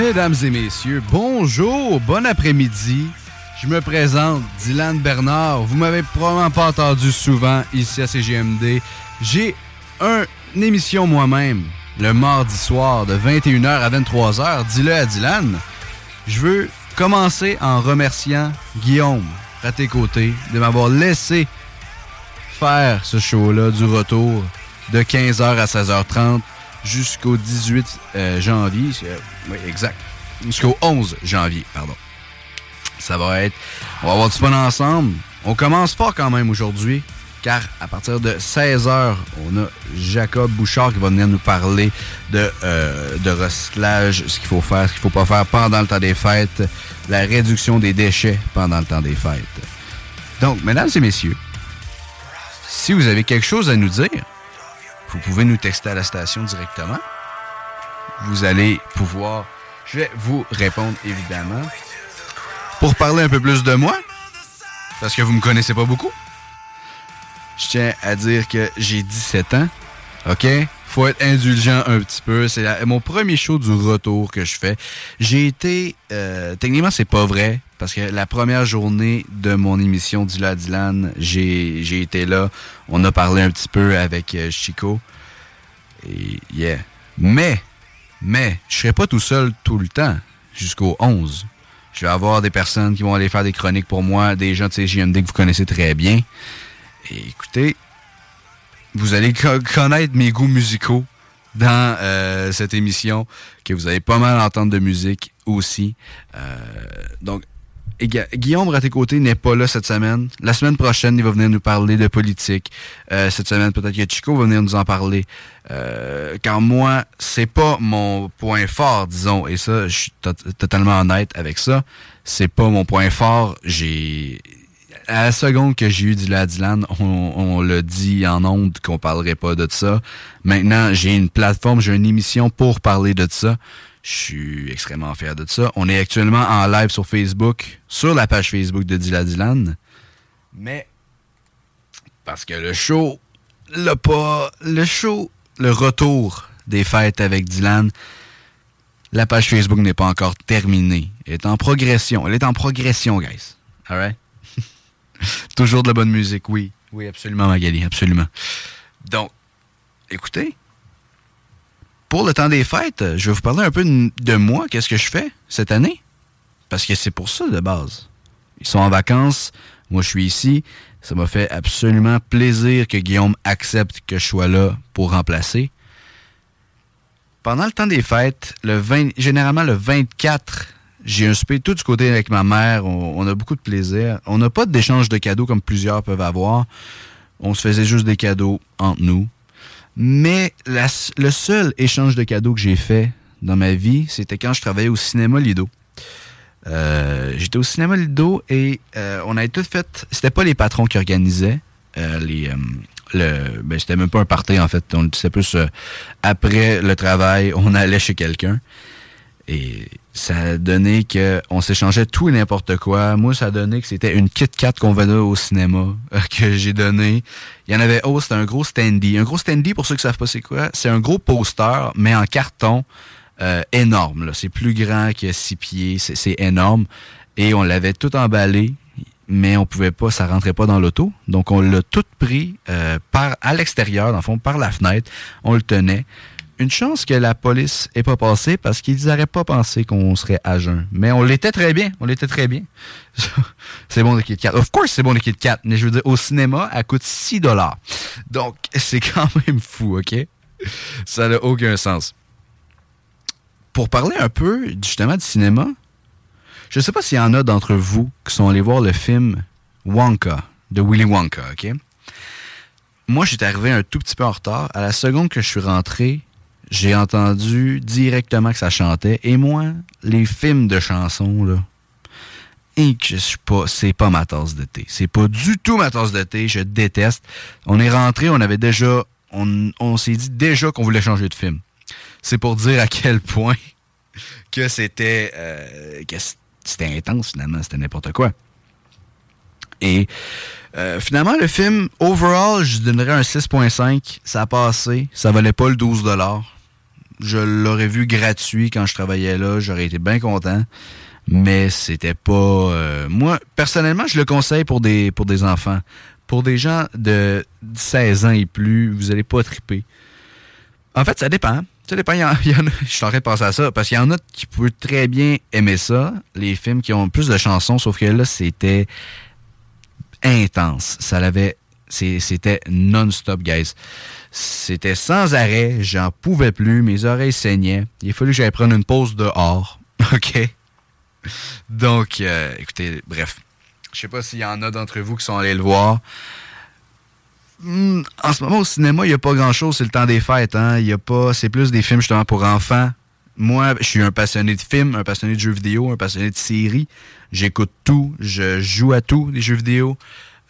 Mesdames et messieurs, bonjour, bon après-midi. Je me présente, Dylan Bernard. Vous m'avez probablement pas entendu souvent ici à CGMD. J'ai une émission moi-même le mardi soir de 21h à 23h. Dis-le à Dylan. Je veux commencer en remerciant Guillaume à tes côtés de m'avoir laissé faire ce show-là du retour de 15h à 16h30 jusqu'au 18 euh, janvier. Euh, oui, exact. Jusqu'au 11 janvier, pardon. Ça va être... On va avoir du fun ensemble. On commence fort quand même aujourd'hui, car à partir de 16h, on a Jacob Bouchard qui va venir nous parler de, euh, de recyclage, ce qu'il faut faire, ce qu'il faut pas faire pendant le temps des fêtes, la réduction des déchets pendant le temps des fêtes. Donc, mesdames et messieurs, si vous avez quelque chose à nous dire, vous pouvez nous texter à la station directement. Vous allez pouvoir... Je vais vous répondre, évidemment. Pour parler un peu plus de moi, parce que vous me connaissez pas beaucoup, je tiens à dire que j'ai 17 ans, OK? Faut être indulgent un petit peu. C'est mon premier show du retour que je fais. J'ai été... Euh, techniquement, c'est pas vrai, parce que la première journée de mon émission Dylan Dylan, j'ai été là. On a parlé un petit peu avec euh, Chico. Et yeah. Mais, mais, je serai pas tout seul tout le temps jusqu'au 11. Je vais avoir des personnes qui vont aller faire des chroniques pour moi, des gens de CJMD que vous connaissez très bien. Et écoutez, vous allez connaître mes goûts musicaux dans euh, cette émission, que vous allez pas mal entendre de musique aussi. Euh, donc, Guillaume Raté-Côté n'est pas là cette semaine. La semaine prochaine, il va venir nous parler de politique. Euh, cette semaine, peut-être que Chico va venir nous en parler. Euh, car moi, c'est pas mon point fort, disons. Et ça, je suis totalement honnête avec ça. C'est pas mon point fort. J'ai à la seconde que j'ai eu Dylan Dylan, on, on l'a dit en ondes qu'on parlerait pas de ça. Maintenant, j'ai une plateforme, j'ai une émission pour parler de ça. Je suis extrêmement fier de ça. On est actuellement en live sur Facebook, sur la page Facebook de Dylan Dylan. Mais, parce que le show, le pas, le show, le retour des fêtes avec Dylan, la page Facebook n'est pas encore terminée. Elle est en progression. Elle est en progression, guys. Alright? Toujours de la bonne musique, oui. Oui, absolument, Magali, absolument. Donc, écoutez, pour le temps des fêtes, je vais vous parler un peu de moi, qu'est-ce que je fais cette année? Parce que c'est pour ça de base. Ils sont en vacances, moi je suis ici. Ça m'a fait absolument plaisir que Guillaume accepte que je sois là pour remplacer. Pendant le temps des fêtes, le 20, généralement le 24, j'ai un souper tout du côté avec ma mère. On, a beaucoup de plaisir. On n'a pas d'échange de cadeaux comme plusieurs peuvent avoir. On se faisait juste des cadeaux entre nous. Mais le seul échange de cadeaux que j'ai fait dans ma vie, c'était quand je travaillais au cinéma Lido. Euh, j'étais au cinéma Lido et euh, on avait tout fait. C'était pas les patrons qui organisaient euh, les. le, ben, c'était même pas un party en fait. C'était plus après le travail, on allait chez quelqu'un. Et ça a donné qu'on s'échangeait tout et n'importe quoi. Moi, ça a donné que c'était une Kit Kat qu'on vendait au cinéma que j'ai donné. Il y en avait oh, c'était un gros standy. Un gros standy, pour ceux qui savent pas c'est quoi, c'est un gros poster, mais en carton euh, énorme. C'est plus grand que six pieds, c'est énorme. Et on l'avait tout emballé, mais on pouvait pas, ça rentrait pas dans l'auto. Donc on l'a tout pris euh, par à l'extérieur, dans le fond, par la fenêtre. On le tenait. Une chance que la police ait pas passé parce qu'ils n'auraient pas pensé qu'on serait à jeun. Mais on l'était très bien. On l'était très bien. c'est bon le Kit Kat. Of course, c'est bon le Kit Kat. Mais je veux dire, au cinéma, elle coûte 6 dollars. Donc, c'est quand même fou, OK? Ça n'a aucun sens pour parler un peu justement du cinéma, je ne sais pas s'il y en a d'entre vous qui sont allés voir le film Wonka de Willy Wonka, OK? Moi, j'étais arrivé un tout petit peu en retard. À la seconde que je suis rentré, j'ai entendu directement que ça chantait. Et moi, les films de chansons, là, et que je suis pas, c'est pas ma tasse de thé. C'est pas du tout ma tasse de thé. Je déteste. On est rentré, on avait déjà, on, on s'est dit déjà qu'on voulait changer de film c'est pour dire à quel point que c'était euh, que c'était intense finalement, c'était n'importe quoi. Et euh, finalement, le film, overall, je donnerais un 6.5. Ça a passé. Ça valait pas le 12 Je l'aurais vu gratuit quand je travaillais là. J'aurais été bien content. Mais c'était pas... Euh, moi, personnellement, je le conseille pour des, pour des enfants. Pour des gens de 16 ans et plus, vous allez pas triper. En fait, ça dépend. Ça dépend, il y, en, je en de penser à ça, parce qu'il y en a qui peuvent très bien aimer ça, les films qui ont plus de chansons, sauf que là, c'était intense. Ça l'avait, c'était non-stop, guys. C'était sans arrêt, j'en pouvais plus, mes oreilles saignaient. Il a fallu que j'aille prendre une pause dehors, OK? Donc, euh, écoutez, bref. Je sais pas s'il y en a d'entre vous qui sont allés le voir. Hmm, en ce moment, au cinéma, il n'y a pas grand-chose. C'est le temps des fêtes. Hein? C'est plus des films justement pour enfants. Moi, je suis un passionné de films, un passionné de jeux vidéo, un passionné de séries. J'écoute tout, je joue à tout, les jeux vidéo.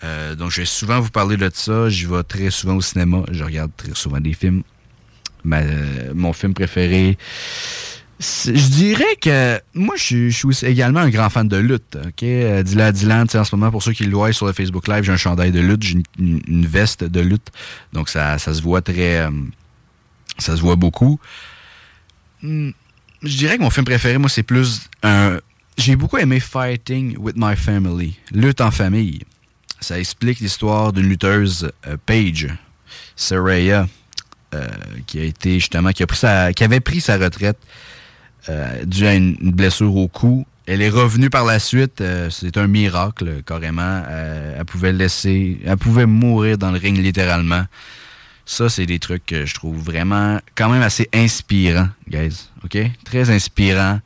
Euh, donc, je vais souvent vous parler de ça. Je vais très souvent au cinéma. Je regarde très souvent des films. mon film préféré, je dirais que moi, je, suis également un grand fan de lutte. OK? Euh, Dylan, Dylan, en ce moment, pour ceux qui le voient sur le Facebook Live, j'ai un chandail de lutte, j'ai une, veste de lutte. Donc, ça, ça se voit très. Euh, ça se voit beaucoup. Hmm, je dirais que mon film préféré, moi, c'est plus un. J'ai beaucoup aimé Fighting with My Family, lutte en famille. Ça explique l'histoire d'une lutteuse, euh, Paige, Saraya, qui a été justement, qui, a pris sa, qui avait pris sa retraite euh, dû à une, blessure au cou. Elle est revenue par la suite. Euh, c'est un miracle, carrément. Euh, elle pouvait laisser. Elle pouvait mourir dans le ring littéralement. Ça, c'est des trucs que je trouve vraiment quand même assez inspirants, guys. OK? Très inspirant.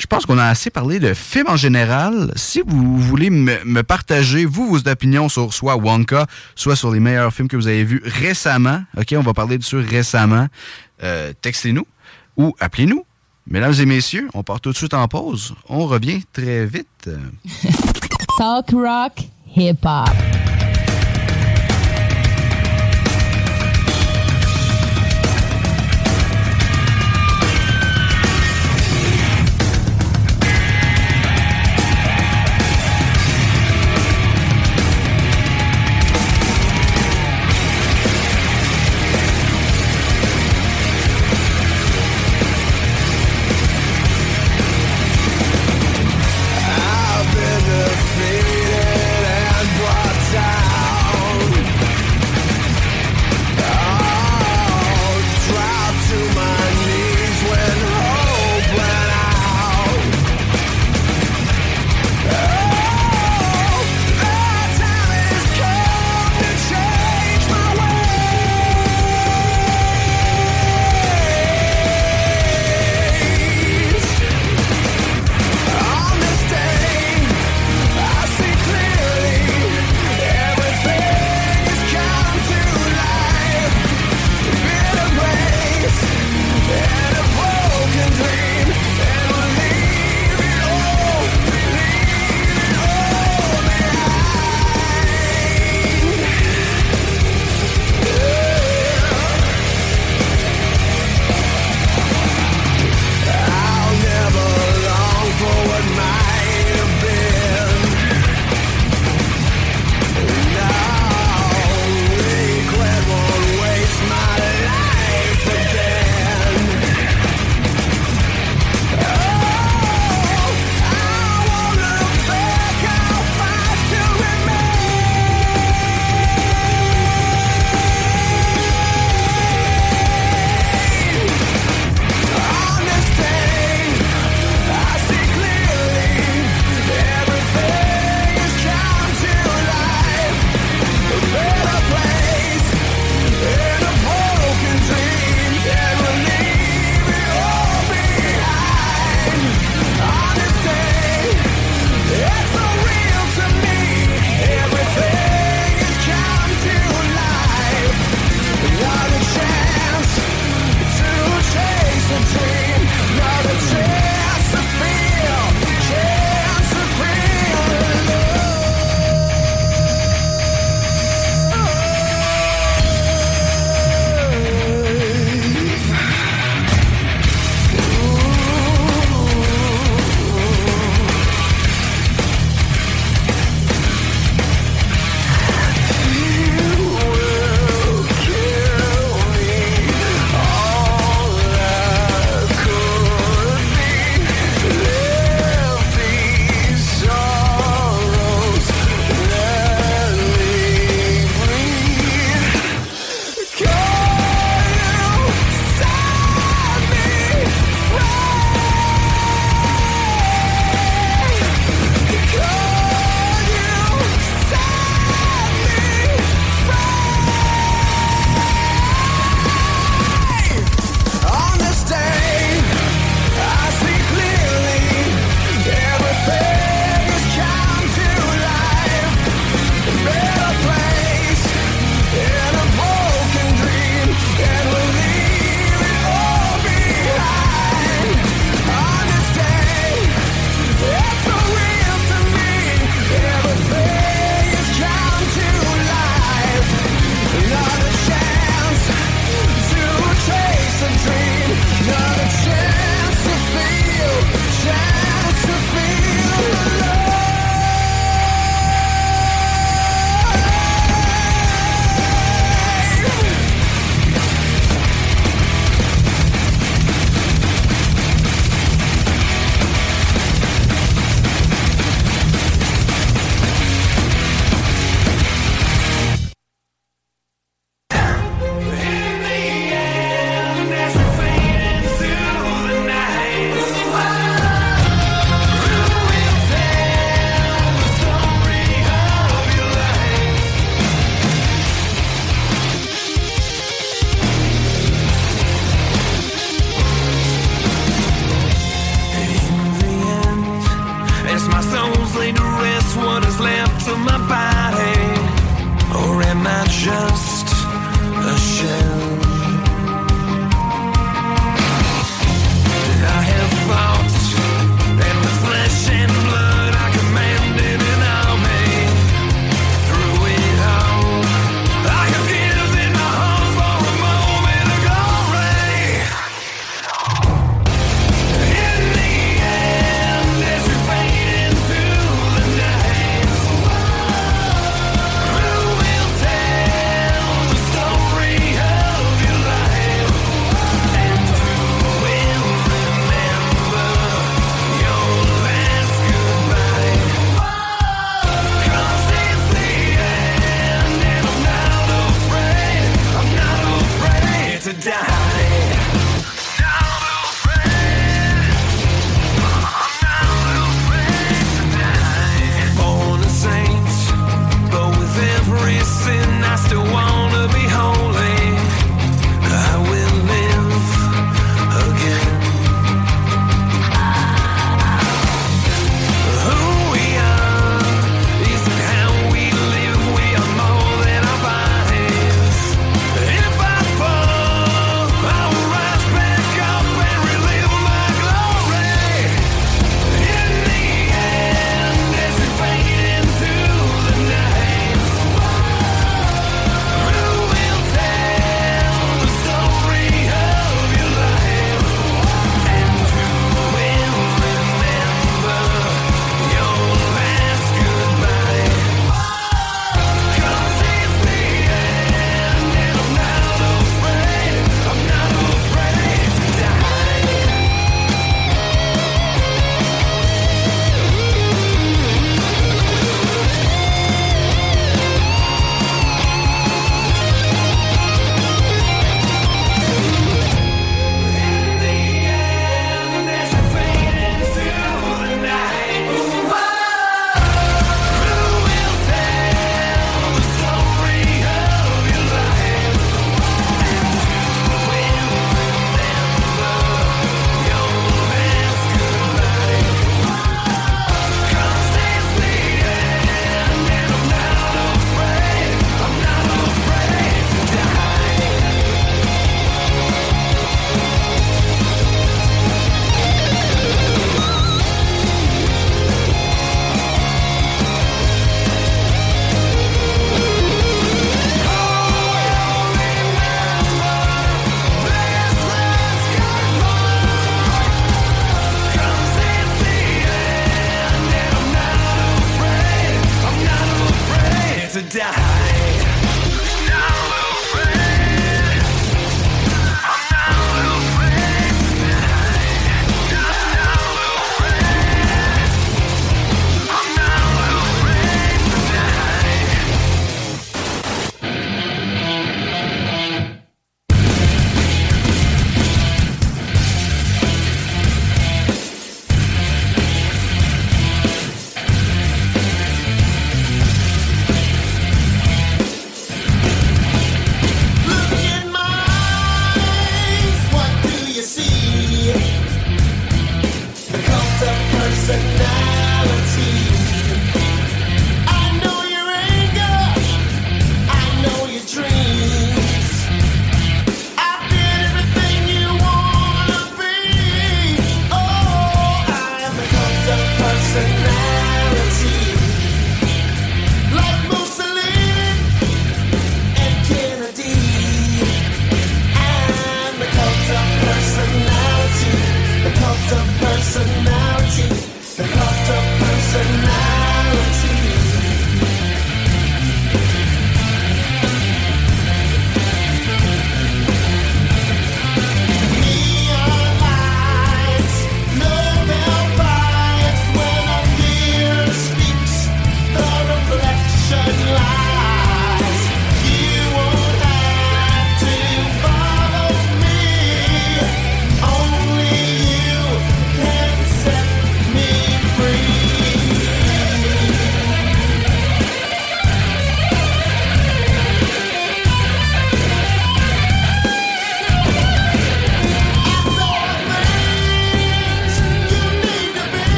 Je pense qu'on a assez parlé de films en général. Si vous voulez me, me, partager, vous, vos opinions sur soit Wonka, soit sur les meilleurs films que vous avez vus récemment, OK, on va parler de ça récemment, textez-nous ou appelez-nous. Mesdames et messieurs, on part tout de suite en pause. On revient très vite. Talk rock, hip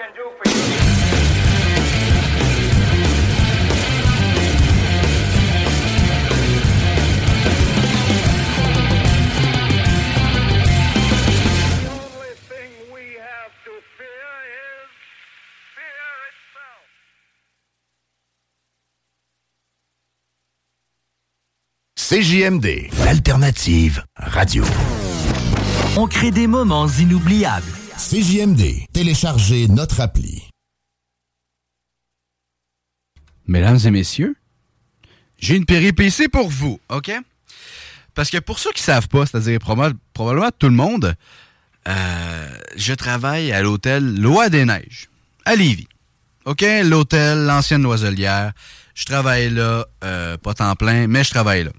can do. CJMD, l'alternative radio. On crée des moments inoubliables. CJMD, téléchargez notre appli. Mesdames et messieurs, j'ai une péripétie pour vous, OK? Parce que pour ceux qui savent pas, c'est-à-dire proba- probablement tout le monde, euh, je travaille à l'hôtel Loi des Neiges, à Lévis. OK? L'hôtel, l'ancienne loiselière. Je travaille là, euh, pas temps plein, mais je travaille là.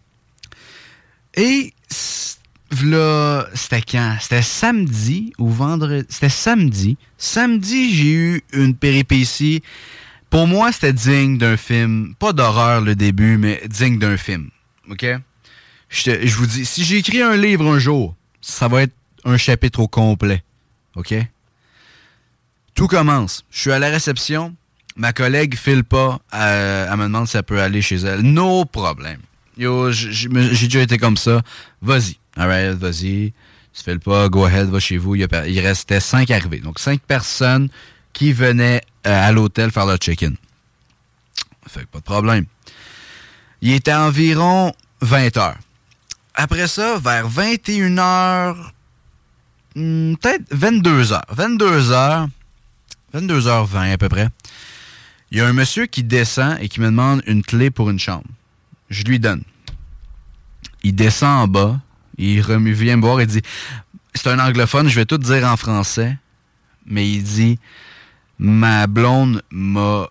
Et v'là, c'était quand? C'était samedi ou vendredi? C'était samedi. Samedi, j'ai eu une péripétie. Pour moi, c'était digne d'un film. Pas d'horreur le début, mais digne d'un film. OK? Je, vous dis, si j'écris un livre un jour, ça va être un chapitre au complet. OK? Tout commence. Je suis à la réception. Ma collègue file pas. euh, elle me demande si elle peut aller chez elle. No problème. Yo, j'ai déjà été comme ça. Vas-y. Alright, vas-y. Tu files pas, go ahead, va chez vous. Il, restait cinq arrivés. Donc, cinq personnes qui venaient euh, à l'hôtel faire leur check-in. Fait que pas de problème. Il était environ 20 heures. Après ça, vers 21 heures, hmm, peut-être 22 heures. 22 heures, 22 heures 20 à peu près. Il y a un monsieur qui descend et qui me demande une clé pour une chambre. Je lui donne. Il descend en bas, il vient me voir et dit C'est un anglophone, je vais tout dire en français, mais il dit Ma blonde m'a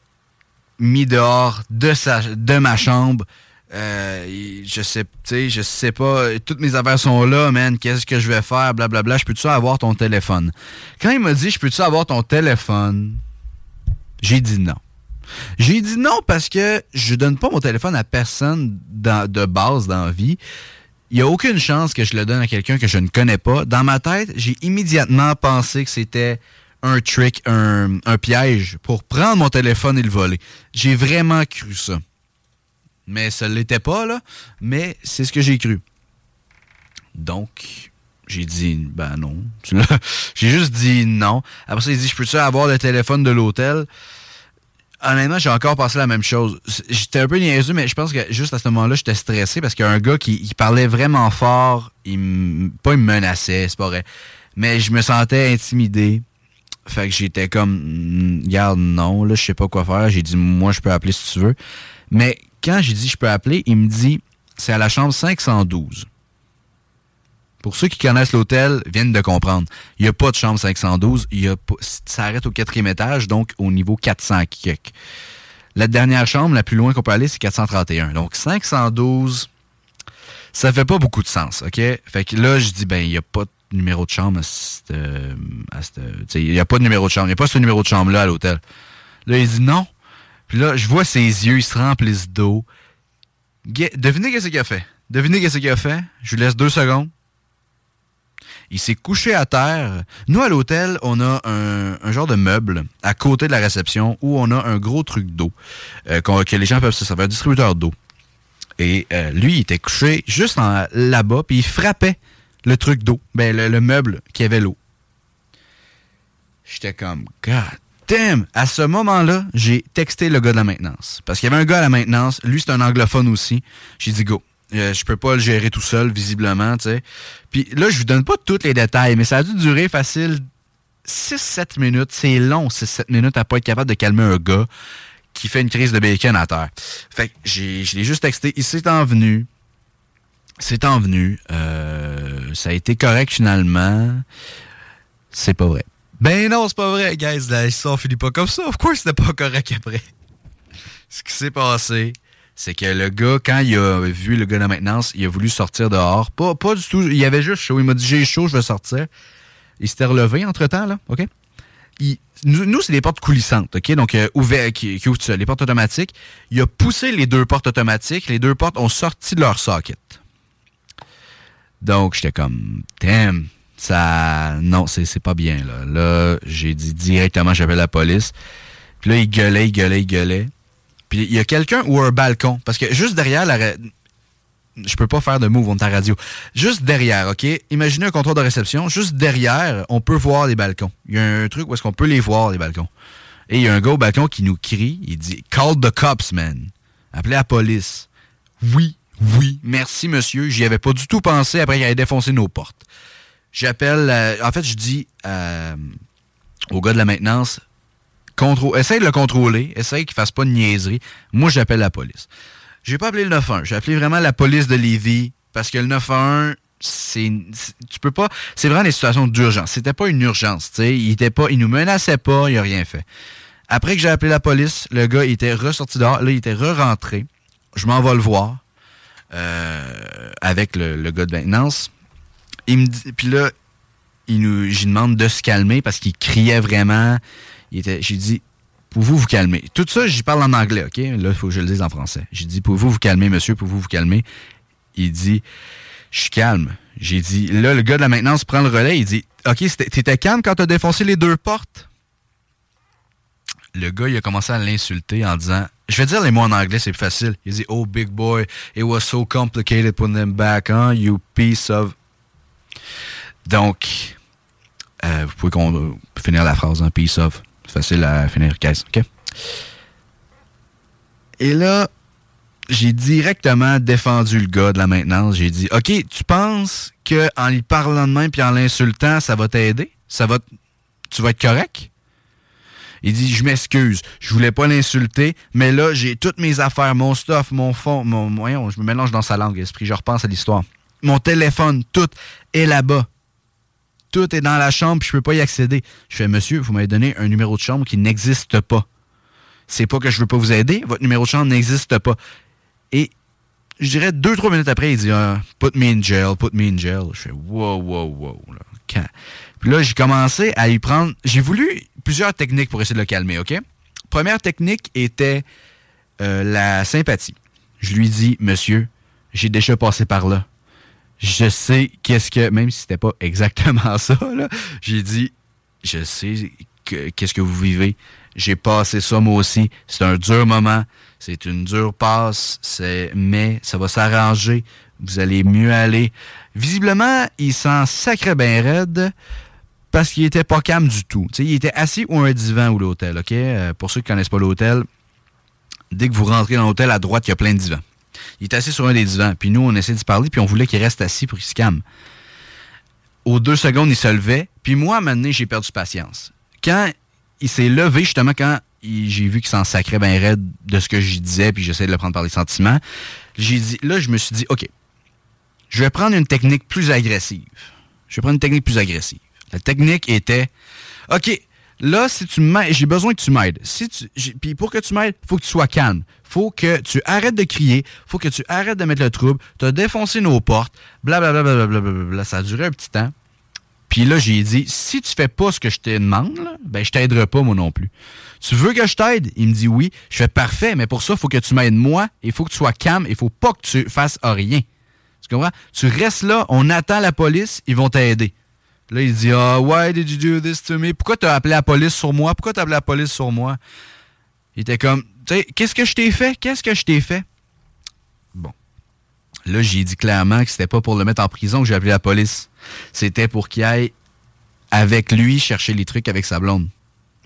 mis dehors de, sa, de ma chambre. Euh, je sais, je sais pas, toutes mes affaires sont là, man. Qu'est-ce que je vais faire, blablabla. Je peux-tu avoir ton téléphone? Quand il m'a dit, je peux-tu avoir ton téléphone? J'ai dit non. J'ai dit non parce que je donne pas mon téléphone à personne de base dans la vie. Il n'y a aucune chance que je le donne à quelqu'un que je ne connais pas. Dans ma tête, j'ai immédiatement pensé que c'était un trick, un, un piège pour prendre mon téléphone et le voler. J'ai vraiment cru ça. Mais ça ne l'était pas, là. Mais c'est ce que j'ai cru. Donc, j'ai dit, ben non. j'ai juste dit non. Après ça, il dit, je peux-tu avoir le téléphone de l'hôtel? Honnêtement, j'ai encore pensé la même chose. J'étais un peu niaiseux, mais je pense que juste à ce moment-là, j'étais stressé parce qu'il y a un gars qui parlait vraiment fort. Il pas il me menaçait, c'est pas vrai. Mais je me sentais intimidé. Fait que j'étais comme, Hmm, regarde, non, là, je sais pas quoi faire. J'ai dit, moi, je peux appeler si tu veux. Mais quand j'ai dit, je peux appeler, il me dit, c'est à la chambre 512. Pour ceux qui connaissent l'hôtel, viennent de comprendre. Il n'y a pas de chambre 512. Il y a ça arrête au quatrième étage, donc au niveau 400 quelques. La dernière chambre, la plus loin qu'on peut aller, c'est 431. Donc 512, ça fait pas beaucoup de sens, OK? Fait que là, je dis, ben, il n'y a pas de numéro de chambre à cette, euh, il n'y a pas de numéro de chambre. Il n'y a pas ce numéro de chambre-là à l'hôtel. Là, il dit non. Puis là, je vois ses yeux, ils se remplissent d'eau. Devinez qu'est-ce qu'il a fait? Devinez qu'est-ce qu'il a fait? Je lui laisse deux secondes. Il s'est couché à terre. Nous, à l'hôtel, on a un, genre de meuble à côté de la réception où on a un gros truc d'eau euh, que les gens peuvent se servir, un distributeur d'eau. Et euh, lui, il était couché juste là-bas, puis il frappait le truc d'eau, ben, le, le meuble qui avait l'eau. J'étais comme, God damn! À ce moment-là, j'ai texté le gars de la maintenance. Parce qu'il y avait un gars à la maintenance, lui, c'est un anglophone aussi. J'ai dit, go. Euh, je peux pas le gérer tout seul, visiblement, tu sais. Puis là, je vous donne pas tous les détails, mais ça a dû durer facile 6-7 minutes. C'est long, 6-7 minutes à pas être capable de calmer un gars qui fait une crise de bacon à terre. Fait que j'ai, je l'ai juste texté. Il s'est envenu. C'est envenu. Euh, ça a été correct finalement. C'est pas vrai. Ben non, c'est pas vrai, guys. La histoire finit pas comme ça. Of course, c'était pas correct après. Ce qui s'est passé, c'est que le gars, quand il a vu le gars de la maintenance, il a voulu sortir dehors. Pas, pas du tout. Il avait juste chaud. Il m'a dit J'ai chaud, je veux sortir. Il s'était relevé entre temps, là. OK? Nous, c'est des portes coulissantes, OK? Donc, euh, qui, qui ouvrent seul, les portes automatiques. Il a poussé les deux portes automatiques. Les deux portes ont sorti de leur socket. Donc, j'étais comme, damn, ça. Non, c'est pas bien, là. Là, j'ai dit directement, j'appelle la police. Puis là, il gueulait, il gueulait, il gueulait. Puis il y a quelqu'un ou un balcon? Parce que juste derrière la. Je peux pas faire de move, on est à radio. Juste derrière, OK? Imaginez un comptoir de réception. Juste derrière, on peut voir les balcons. Il y a un truc où est-ce qu'on peut les voir, les balcons. Et il y a un gars au balcon qui nous crie. Il dit Call the cops, man. Appelez la police. Oui, Oui, merci monsieur, j'y avais pas du tout pensé après qu'il avait défoncé nos portes. J'appelle, euh, en fait, je dis euh, au gars de la maintenance, essaye de le contrôler, essaye qu'il fasse pas de niaiserie. Moi, j'appelle la police. J'ai pas appelé le 911, j'ai appelé vraiment la police de Lévis parce que le 911 c'est tu peux pas c'est vraiment des situations d'urgence. C'était pas une urgence, tu sais, il était pas il nous menaçait pas, il a rien fait. Après que j'ai appelé la police, le gars était ressorti dehors, là il était re-rentré. Je m'en vais le voir euh, avec le, gars de maintenance. Il me puis là il nous j'y demande de se calmer parce qu'il criait vraiment. J'ai dit Pouvez-vous vous calmer? Tout ça, j'y parle en anglais, OK? Là, il faut que je le dise en français. J'ai dit, pouvez-vous vous calmer, monsieur? Pouvez-vous vous calmer? Il dit, je suis calme. J'ai dit, là, le gars de la maintenance prend le relais. Il dit, OK, t'étais calme quand t'as défoncé les deux portes? Le gars, il a commencé à l'insulter en disant, je vais dire les mots en anglais, c'est plus facile. Il dit, oh, big boy, it was so complicated putting them back, hein, you piece of... Donc, euh, vous pouvez finir la phrase, hein, piece of. C'est facile à finir, caisse, OK? Et là, j'ai directement défendu le gars de la maintenance. J'ai dit, OK, tu penses qu'en lui parlant de même puis en l'insultant, ça va t'aider? Ça va, tu vas être correct? Il dit, je m'excuse, je voulais pas l'insulter, mais là, j'ai toutes mes affaires, mon stuff, mon fond, mon, voyons, je me mélange dans sa langue, esprit, je repense à l'histoire. Mon téléphone, tout est là-bas. Tout est dans la chambre, puis je peux pas y accéder. Je fais, monsieur, vous m'avez donné un numéro de chambre qui n'existe pas. C'est pas que je veux pas vous aider, votre numéro de chambre n'existe pas. Et je dirais deux, trois minutes après, il dit Ah, Put me in jail, put me in jail. Je fais Wow, wow, wow. Là. Quand- Puis là, j'ai commencé à y prendre. J'ai voulu plusieurs techniques pour essayer de le calmer, OK? Première technique était euh, la sympathie. Je lui dis Monsieur, j'ai déjà passé par là. Je sais qu'est-ce que. Même si c'était pas exactement ça, j'ai dit Je sais que- qu'est-ce que vous vivez. J'ai passé ça moi aussi. C'est un dur moment. C'est une dure passe. C'est, mais ça va s'arranger. Vous allez mieux aller. Visiblement, il s'en sacrait bien raide parce qu'il était pas calme du tout. Tu sais, il était assis ou un divan ou l'hôtel, OK? Euh, pour ceux qui connaissent pas l'hôtel, dès que vous rentrez dans l'hôtel, à droite, il y a plein de divans. Il est assis sur un des divans. Puis nous, on essaie d'y parler, puis on voulait qu'il reste assis pour qu'il se calme. Aux deux secondes, il se levait. Puis moi, à un moment j'ai perdu patience. Quand il s'est levé, justement, quand j'ai vu qu'il s'en sacrait bien raide de ce que je disais, puis j'essayais de le prendre par les sentiments, j'ai dit, là, je me suis dit, OK, je vais prendre une technique plus agressive. Je vais prendre une technique plus agressive. La technique était, OK, là, si tu m'aides, j'ai besoin que tu m'aides. Si tu, puis pour que tu m'aides, faut que tu sois calme. Faut que tu arrêtes de crier. Faut que tu arrêtes de mettre le trouble. Tu as défoncé nos portes. Blablabla. Bla, bla, bla, bla, bla, bla. Ça a duré un petit temps. Puis là, j'ai dit, si tu fais pas ce que je te demande, là, ben je t'aiderai pas moi non plus. Tu veux que je t'aide? Il me dit oui. Je fais parfait, mais pour ça, il faut que tu m'aides moi. Il faut que tu sois calme. Il faut pas que tu fasses rien. Tu comprends? Tu restes là, on attend la police, ils vont t'aider. Là, il dit Ah, why did you do this to me? Pourquoi t'as appelé la police sur moi? Pourquoi t'as appelé la police sur moi? Il était comme, tu sais, qu'est-ce que je t'ai fait? Qu'est-ce que je t'ai fait? Bon. Là, j'ai dit clairement que c'était pas pour le mettre en prison que j'ai appelé la police. C'était pour qu'il aille avec lui chercher les trucs avec sa blonde.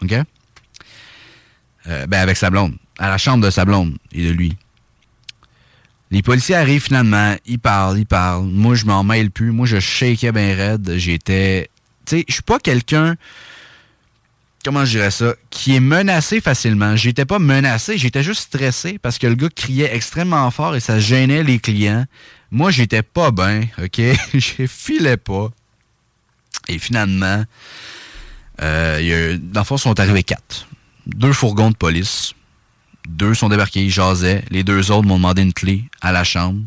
OK? Euh, ben, avec sa blonde. À la chambre de sa blonde et de lui. Les policiers arrivent finalement, ils parlent, ils parlent. Moi, je m'en mêle plus. Moi, je shakeais bien raide. J'étais. Tu sais, je suis pas quelqu'un. Comment je dirais ça? Qui est menacé facilement. J'étais pas menacé, j'étais juste stressé parce que le gars criait extrêmement fort et ça gênait les clients. Moi, j'étais pas bien, OK? je filais pas. Et finalement, euh, y dans sont arrivés quatre. Deux fourgons de police. Deux sont débarqués, ils jasaient. Les deux autres m'ont demandé une clé à la chambre.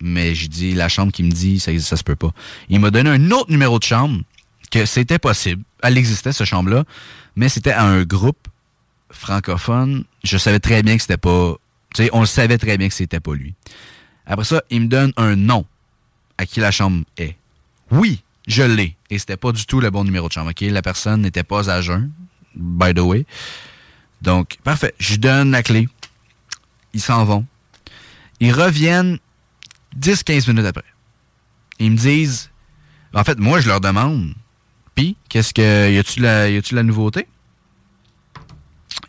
Mais j'ai dit, la chambre qui me dit, ça, ça se peut pas. Il m'a donné un autre numéro de chambre, que c'était possible. Elle existait, cette chambre-là. Mais c'était à un groupe francophone. Je savais très bien que c'était pas. Tu sais, on le savait très bien que c'était pas lui. Après ça, il me donne un nom à qui la chambre est. Oui, je l'ai. Et c'était pas du tout le bon numéro de chambre. La personne n'était pas à jeun, by the way. Donc, parfait. Je donne la clé. Ils s'en vont. Ils reviennent 10-15 minutes après. Ils me disent. En fait, moi, je leur demande. Puis, qu'est-ce que. Y a-tu la, a-tu la nouveauté?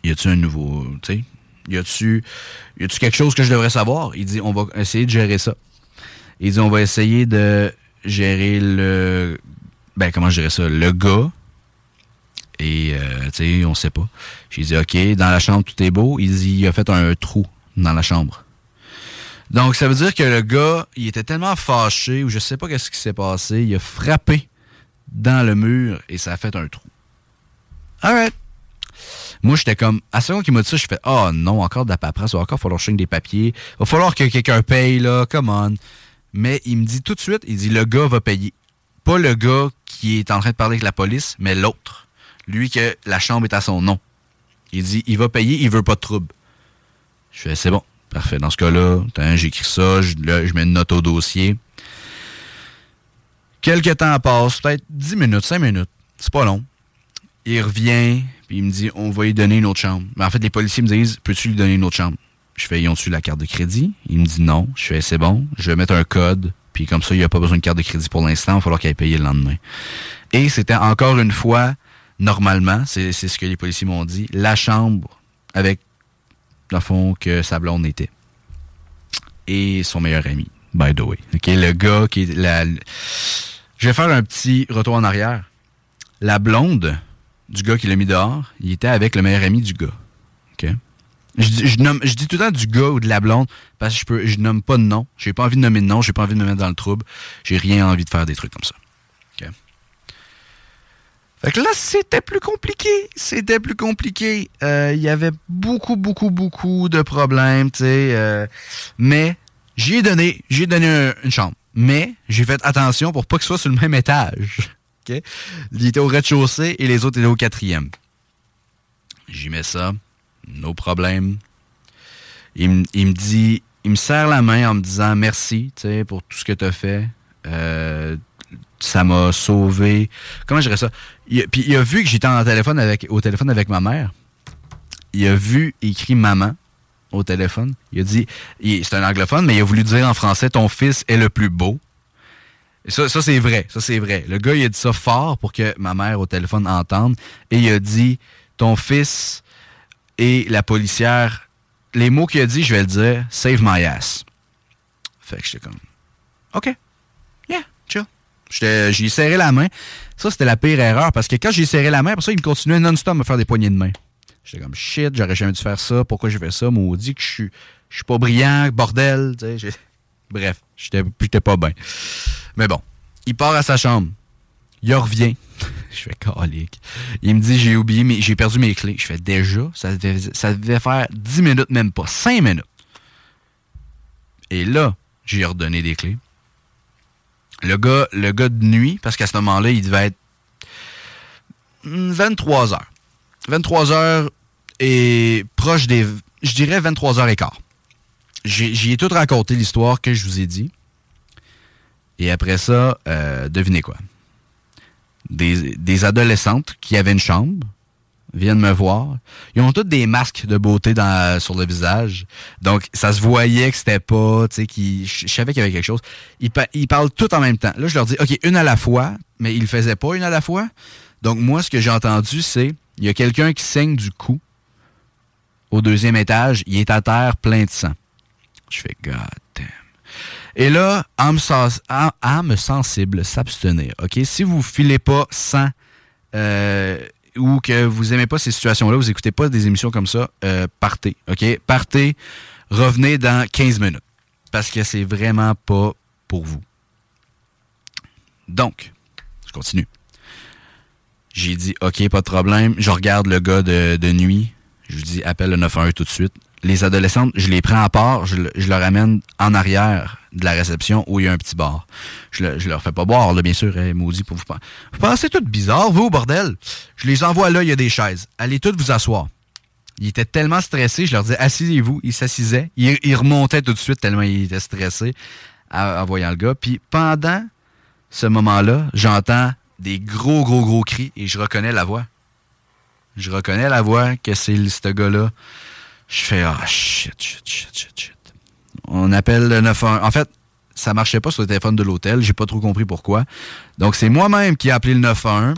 Y a-tu un nouveau. Tu sais? y a-tu y a-tu quelque chose que je devrais savoir? Il dit, on va essayer de gérer ça. Il dit, on va essayer de gérer le... Ben, comment je dirais ça? Le gars. Et, euh, tu sais, on sait pas. J'ai dit, OK, dans la chambre, tout est beau. Il dit, il a fait un trou dans la chambre. Donc, ça veut dire que le gars, il était tellement fâché, ou je sais pas qu'est-ce qui s'est passé, il a frappé dans le mur et ça a fait un trou. Alright. Moi, j'étais comme, à ce moment qu'il m'a dit ça, je fais, oh non, encore de la paperasse, il va encore falloir changer des papiers, il va falloir que quelqu'un paye, là, come on. Mais il me dit tout de suite, il dit, le gars va payer. Pas le gars qui est en train de parler avec la police, mais l'autre. Lui que la chambre est à son nom. Il dit, il va payer, il veut pas de trouble. Je fais, c'est bon, parfait. Dans ce cas-là, j'écris ça, je, je mets une note au dossier. Quelques temps passent, peut-être 10 minutes, 5 minutes. C'est pas long. Il revient, puis il me dit, on va lui donner une autre chambre. Mais en fait, les policiers me disent, peux-tu lui donner une autre chambre? Je fais, ils ont-tu la carte de crédit? Il me dit non. Je fais, c'est bon, je vais mettre un code, puis comme ça, il n'y a pas besoin de carte de crédit pour l'instant, il va falloir qu'il aille payer le lendemain. Et c'était encore une fois, normalement, c'est ce que les policiers m'ont dit, la chambre avec, le fond, que sa blonde était. Et son meilleur ami, by the way. OK, le gars qui est la... Je vais faire un petit retour en arrière. La blonde du gars qui l'a mis dehors, il était avec le meilleur ami du gars. OK? Je, je nomme, je dis tout le temps du gars ou de la blonde parce que je peux, je nomme pas de nom. J'ai pas envie de nommer de nom, j'ai pas envie de me mettre dans le trouble. J'ai rien envie de faire des trucs comme ça. Fait que là, c'était plus compliqué. C'était plus compliqué. Euh, Il y avait beaucoup, beaucoup, beaucoup de problèmes, tu sais. euh, mais j'y ai donné, donné un- une chambre. Mais j'ai fait attention pour pas qu'il soit sur le même étage. OK? Il était au rez-de-chaussée et les autres étaient au quatrième. J'y mets ça. No problème. Il, me- il me dit, il me serre la main en me disant merci, tu sais, pour tout ce que tu as fait. Euh, ça m'a sauvé. Comment je dirais ça? Il, puis il a vu que j'étais téléphone au téléphone avec ma mère. Il a vu écrit maman au téléphone. Il a dit, c'est un anglophone, mais il a voulu dire en français ton fils est le plus beau. Ça c'est vrai. Ça, c'est vrai. Le gars, il a dit ça fort pour que ma mère au téléphone entende. Et il a dit ton fils et la policière. Les mots qu'il a dit, je vais le dire save my ass. Fait que j'étais comme OK. J'ai serré la main. Ça, c'était la pire erreur parce que quand j'ai serré la main, après ça, il me continuait non-stop à me faire des poignées de main. J'étais comme shit, j'aurais jamais dû faire ça. Pourquoi j'ai fait ça? Maudit que je suis, je suis pas brillant, bordel. Bref, j'étais j'étais pas bien. Mais bon, il part à sa chambre. Il revient. je fais calique. Il me dit j'ai oublié, mais j'ai perdu mes clés. Je fais déjà, ça devait, ça devait faire 10 minutes, même pas 5 minutes. Et là, j'ai redonné des clés. Le gars, de nuit, parce qu'à ce moment-là, il devait être hmm, 23 heures. 23 heures et proche des. Je dirais 23 heures et quart. J'y ai tout raconté l'histoire que je vous ai dit. Et après ça, euh, devinez quoi? Des adolescentes qui avaient une chambre viennent me voir. Ils ont toutes des masques de beauté dans, sur le visage. Donc, ça se voyait que c'était pas, tu sais, qui, je savais qu'il y avait quelque chose. Ils, pa- ils parlent tout en même temps. Là, je leur dis, OK, une à la fois, mais ils le faisaient pas une à la fois. Donc, moi, ce que j'ai entendu, c'est, il y a quelqu'un qui saigne du cou au deuxième étage. Il est à terre plein de sang. Je fais, God damn. Et là, âme, sens- âme sensible, s'abstenir. OK? Si vous filez pas sans euh, ou que vous aimez pas ces situations-là, vous écoutez pas des émissions comme ça, euh, partez. OK? Partez, revenez dans 15 minutes. Parce que c'est vraiment pas pour vous. Donc, je continue. J'ai dit, OK, pas de problème. Je regarde le gars de, de nuit. Je lui dis, appelle le 911 tout de suite. Les adolescentes, je les prends à part, je, je leur amène en arrière de la réception où il y a un petit bar. Je, le- je leur fais pas boire, là, bien sûr, maudit pour vous. Vous pensez tout bizarre, vous, bordel? Je les envoie là, il y a des chaises. Allez toutes vous asseoir. Ils étaient tellement stressés, je leur disais, assisez-vous. Ils s'assisaient. Ils, ils remontaient tout de suite tellement ils étaient stressés en, voyant le gars. Puis pendant ce moment-là, j'entends des gros, gros, gros cris et je reconnais la voix. Je reconnais la voix que c'est ce gars-là. Je fais ah shit, shit, shit, shit, shit. On appelle le 911. En fait, ça marchait pas sur le téléphone de l'hôtel. J'ai pas trop compris pourquoi. Donc c'est moi-même qui ai appelé le 911.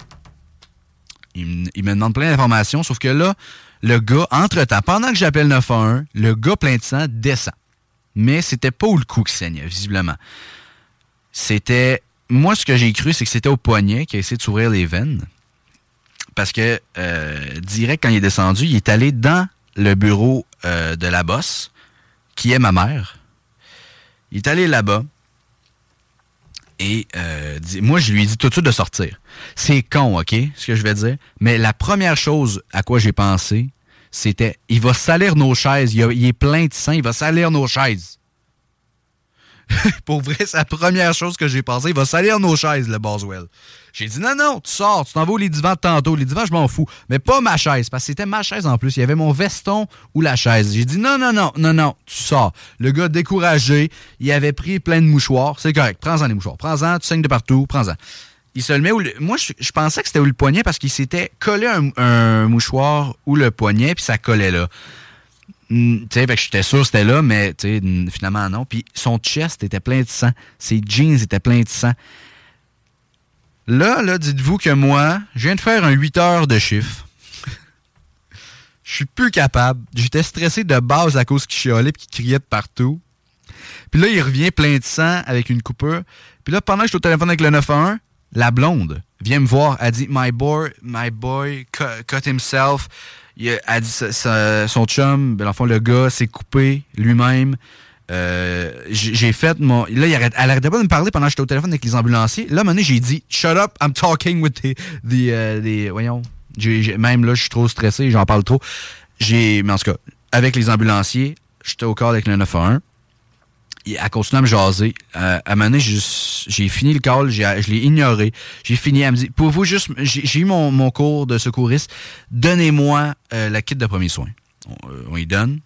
Il, me- demande plein d'informations, sauf que là, le gars, entre-temps, pendant que j'appelle 911, le gars plein de sang descend. Mais c'était pas où le cou qui saignait, visiblement. C'était. Moi, ce que j'ai cru, c'est que c'était au poignet qui a essayé de s'ouvrir les veines. Parce que, euh, direct, quand il est descendu, il est allé dans le bureau euh, de la bosse, qui est ma mère. Il est allé là-bas. Et euh, moi, je lui ai dit tout de suite de sortir. C'est con, OK, ce que je vais dire. Mais la première chose à quoi j'ai pensé, c'était il va salir nos chaises. Il, il est plein de sang, il va salir nos chaises. Pour vrai, c'est la première chose que j'ai pensé. Il va salir nos chaises, le Boswell. J'ai dit non, non, tu sors, tu t'en vas au lit divan de tantôt. Les divans, je m'en fous. Mais pas ma chaise, parce que c'était ma chaise en plus. Il y avait mon veston ou la chaise. J'ai dit non, non, non, non, non, tu sors. Le gars découragé, il avait pris plein de mouchoirs. C'est correct, prends-en les mouchoirs. Prends-en, tu saignes de partout, prends-en. Il se le met où le- Moi, je, je pensais que c'était où le poignet parce qu'il s'était collé un, un mouchoir ou le poignet, puis ça collait là. Tu sais, que j'étais sûr c'était là, mais finalement non. Puis son chest était plein de sang. Ses jeans étaient pleins de sang. Là, là, dites-vous que moi, je viens de faire un 8 heures de chiffre. Je suis plus capable. J'étais stressé de base à cause qu'il chialait et qu'il criait de partout. Puis là, il revient plein de sang avec une coupure. Puis là, pendant que je suis au téléphone avec le 911, la blonde vient me voir. Elle dit My boy, my boy cut himself. Il a- dit son chum, ben, le gars, s'est coupé lui-même. Euh, j'ai fait mon. Là, elle arrêtait pas de me parler pendant que j'étais au téléphone avec les ambulanciers. Là, à un moment j'ai dit Shut up, I'm talking with the. euh, voyons. Même là, je suis trop stressé, j'en parle trop. J'ai. Mais en tout cas, avec les ambulanciers, j'étais au corps avec le 911. Elle continue à me jaser. Euh, à un moment donné, j'ai fini le call, je l'ai ignoré. J'ai fini, elle me dit, pouvez-vous juste, j'ai eu mon, cours de secouriste, donnez-moi euh, la kit de premiers soins. On, euh, on y donne.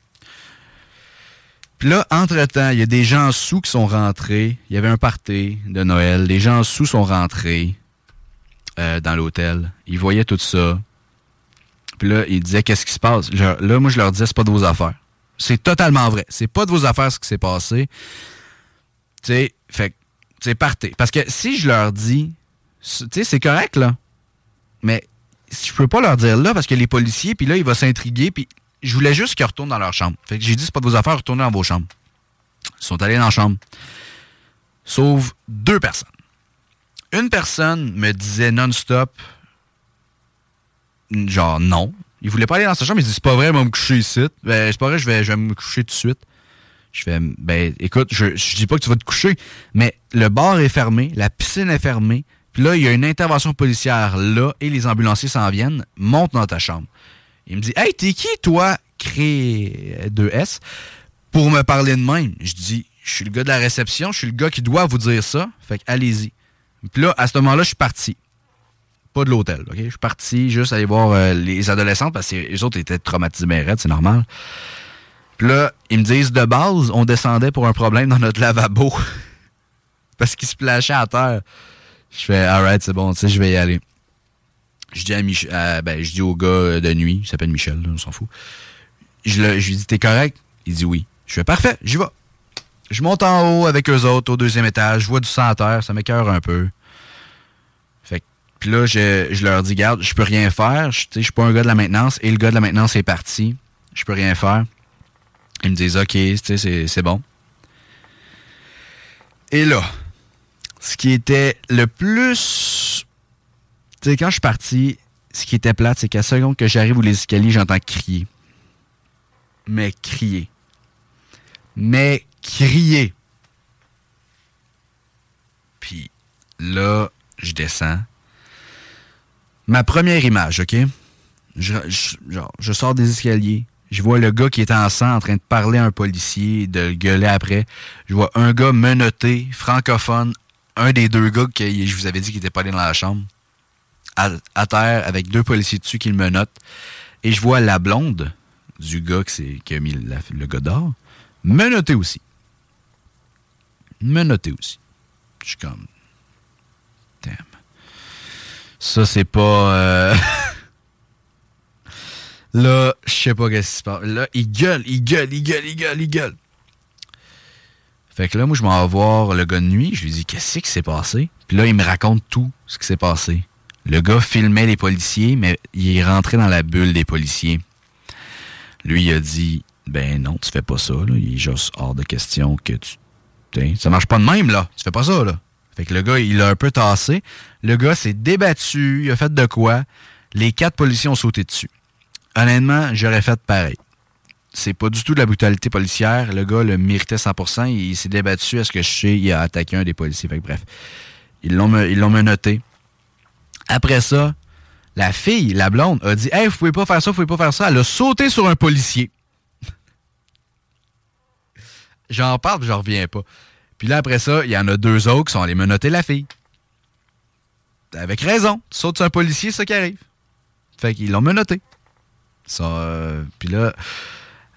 Puis là, entre-temps, il y a des gens sous qui sont rentrés. Il y avait un party de Noël. Les gens sous sont rentrés dans l'hôtel. Ils voyaient tout ça. Puis là, ils disaient, qu'est-ce qui se passe? Là, moi, je leur disais, c'est pas de vos affaires. C'est totalement vrai. C'est pas de vos affaires ce qui s'est passé. Tu sais, fait sais, partez. Parce que si je leur dis, tu sais, c'est correct, là. Mais je peux pas leur dire là, parce que les policiers, puis là, il va s'intriguer, puis je voulais juste qu'ils retournent dans leur chambre. Fait que j'ai dit, c'est pas de vos affaires, retournez dans vos chambres. Ils sont allés dans la chambre. Sauf deux personnes. Une personne me disait non-stop, genre non. Il voulait pas aller dans sa chambre, il dit, c'est pas vrai, il va me coucher ici. Ben, c'est pas vrai, je vais, je vais me coucher tout de suite. Je fais, ben, écoute, je, je dis pas que tu vas te coucher, mais le bar est fermé, la piscine est fermée, puis là, il y a une intervention policière là, et les ambulanciers s'en viennent, monte dans ta chambre. Il me dit, hey, t'es qui, toi, créé 2S, pour me parler de même? Je dis, je suis le gars de la réception, je suis le gars qui doit vous dire ça, fait que allez-y. Puis là, à ce moment-là, je suis parti. Pas de l'hôtel, OK? Je suis parti juste aller voir euh, les adolescentes parce que les autres étaient traumatisés mais raides, c'est normal. Puis là, ils me disent de base, on descendait pour un problème dans notre lavabo. parce qu'il se plachait à terre. Je fais, alright, c'est bon, tu sais, je vais y aller. Je dis à ben, je dis au gars de nuit, il s'appelle Michel, on s'en fout. Je, je lui dis, t'es correct? Il dit oui. Je fais, parfait, j'y vais. Je monte en haut avec eux autres, au deuxième étage, je vois du sang à terre, ça m'écœure un peu. Puis là, je, je leur dis, garde, je peux rien faire, je, je suis pas un gars de la maintenance, et le gars de la maintenance est parti, je peux rien faire. Ils me disent, ok, c'est bon. Et là, ce qui était le plus. Tu sais, quand je suis parti, ce qui était plate, c'est qu'à seconde que j'arrive où les escaliers, j'entends crier. Mais crier. Mais crier. Puis là, je descends. Ma première image, OK? Je, genre, je sors des escaliers. Je vois le gars qui est en sang en train de parler à un policier, de le gueuler après. Je vois un gars menotté, francophone, un des deux gars que je vous avais dit qu'il n'était pas allé dans la chambre, à, terre avec deux policiers dessus qui le menottent. Et je vois la blonde du gars qui, qui a mis le gars d'or, menottée aussi. Menottée aussi. Je suis comme. Damn. Ça, c'est pas. euh, Là, je sais pas qu'est-ce qui se passe. Là, il gueule, il gueule, il gueule, il gueule, il gueule. Fait que là, moi, je m'en vais voir le gars de nuit. Je lui dis, qu'est-ce qui s'est passé? Puis là, il me raconte tout ce qui s'est passé. Le gars filmait les policiers, mais il est rentré dans la bulle des policiers. Lui, il a dit Ben non, tu fais pas ça. Là. Il est juste hors de question que tu. T'sais, Ça marche pas de même, là. Tu fais pas ça, là. Fait que le gars, il a un peu tassé. Le gars s'est débattu. Il a fait de quoi Les quatre policiers ont sauté dessus. Honnêtement, j'aurais fait pareil. C'est pas du tout de la brutalité policière. Le gars le méritait 100%. Il s'est débattu. À ce que je sais, il a attaqué un des policiers. Fait que bref, ils l'ont ils menotté. Après ça, la fille, la blonde, a dit Hey, vous pouvez pas faire ça, vous pouvez pas faire ça. Elle a sauté sur un policier. J'en parle, j'en reviens pas. Puis là, après ça, il y en a deux autres qui sont allés menotter la fille. Avec raison. Tu sautes sur un policier, c'est ça qui arrive. Fait qu'ils l'ont menotté. Ça, euh, puis là,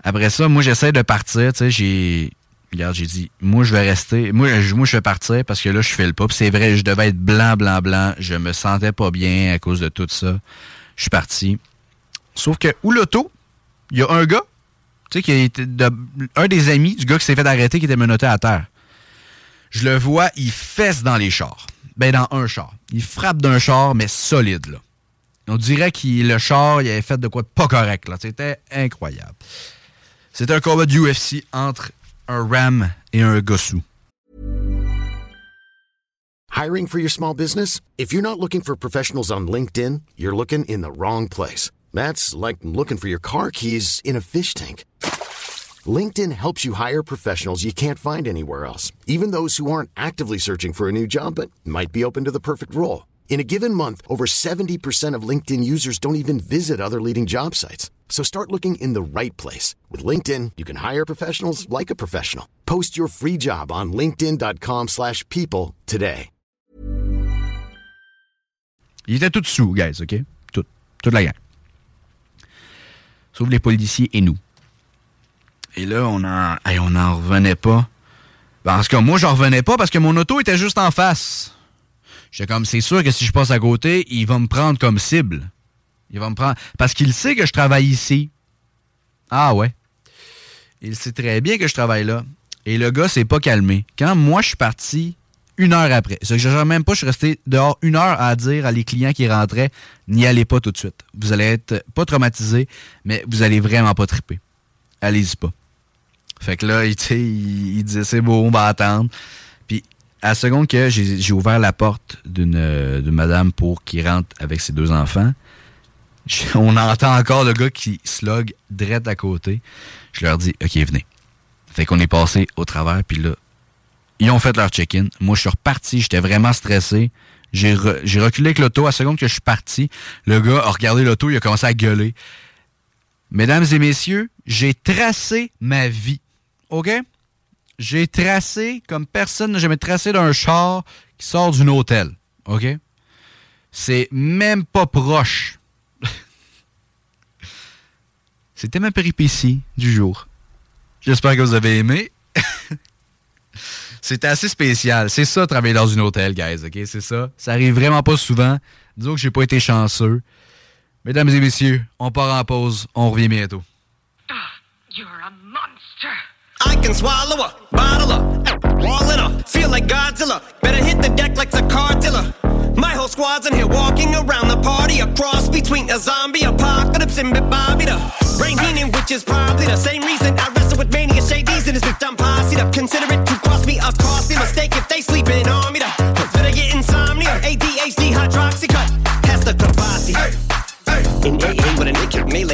après ça, moi, j'essaie de partir. Tu j'ai. Regarde, j'ai dit, moi, je vais rester. Moi, je, vais partir parce que là, je fais le pas. C'est vrai, je devais être blanc, blanc, blanc. Je me sentais pas bien à cause de tout ça. Je suis parti. Sauf que, où l'auto, il y a un gars, tu sais, qui un des amis du gars qui s'est fait arrêter, qui était menotté à terre. Je le vois, il fesse dans les chars. Ben, dans un char. Il frappe d'un char, mais solide, là. On dirait que le char, il avait fait de quoi de pas correct, là. C'était incroyable. C'était un combat de UFC entre un Ram et un Gossou. Hiring for your small business? If you're not looking for professionals on LinkedIn, you're looking in the wrong place. That's like looking for your car keys in a fish tank. LinkedIn helps you hire professionals you can't find anywhere else, even those who aren't actively searching for a new job but might be open to the perfect role. In a given month, over 70% of LinkedIn users don't even visit other leading job sites. So start looking in the right place. With LinkedIn, you can hire professionals like a professional. Post your free job on linkedin.com/people slash people today. Il était tout sous, guys, OK? Tout, toute la gang. Sauf les policiers et nous. Et là, on en, on en revenait pas. Ben, en tout cas, moi, j'en revenais pas parce que mon auto était juste en face. J'étais comme, c'est sûr que si je passe à côté, il va me prendre comme cible. Il va me prendre. Parce qu'il sait que je travaille ici. Ah ouais. Il sait très bien que je travaille là. Et le gars s'est pas calmé. Quand moi, je suis parti une heure après, c'est que je même pas, je suis resté dehors une heure à dire à les clients qui rentraient, n'y allez pas tout de suite. Vous allez être pas traumatisés, mais vous allez vraiment pas triper. Allez-y pas. Fait que là, il, il, il disait, c'est beau, on va attendre. Puis, à seconde que j'ai ouvert la porte d'une euh, madame pour qu'il rentre avec ses deux enfants, on entend encore le gars qui slog direct à côté. Je leur dis, OK, venez. Fait qu'on est passé au travers, puis là, ils ont fait leur check-in. Moi, je suis reparti, j'étais vraiment stressé. J'ai re- j'ai reculé avec l'auto. À seconde que je suis parti, le gars a regardé l'auto, il a commencé à gueuler. Mesdames et messieurs, j'ai tracé ma vie. OK? J'ai tracé comme personne n'a jamais tracé d'un char qui sort d'un hôtel. OK? C'est même pas proche. C'était ma péripétie du jour. J'espère que vous avez aimé. C'était assez spécial. C'est ça, travailler dans un hôtel, guys, OK? C'est ça. Ça arrive vraiment pas souvent. Disons que j'ai pas été chanceux. Mesdames et messieurs, on part en pause. On revient bientôt. A. I can swallow a bottle of all in her. Feel like Godzilla. Better hit the deck like the cartilla. My whole squad's in here walking around the party. A cross between a zombie apocalypse and Bobby the brain healing, which is probably the same reason I wrestle with mania shadies and his bitch I'm posse up. Consider it to cost me a costly mistake if they sleeping on me. The better get insomnia. ADHD hydroxy cut. Pass the Kavasi. In AA with a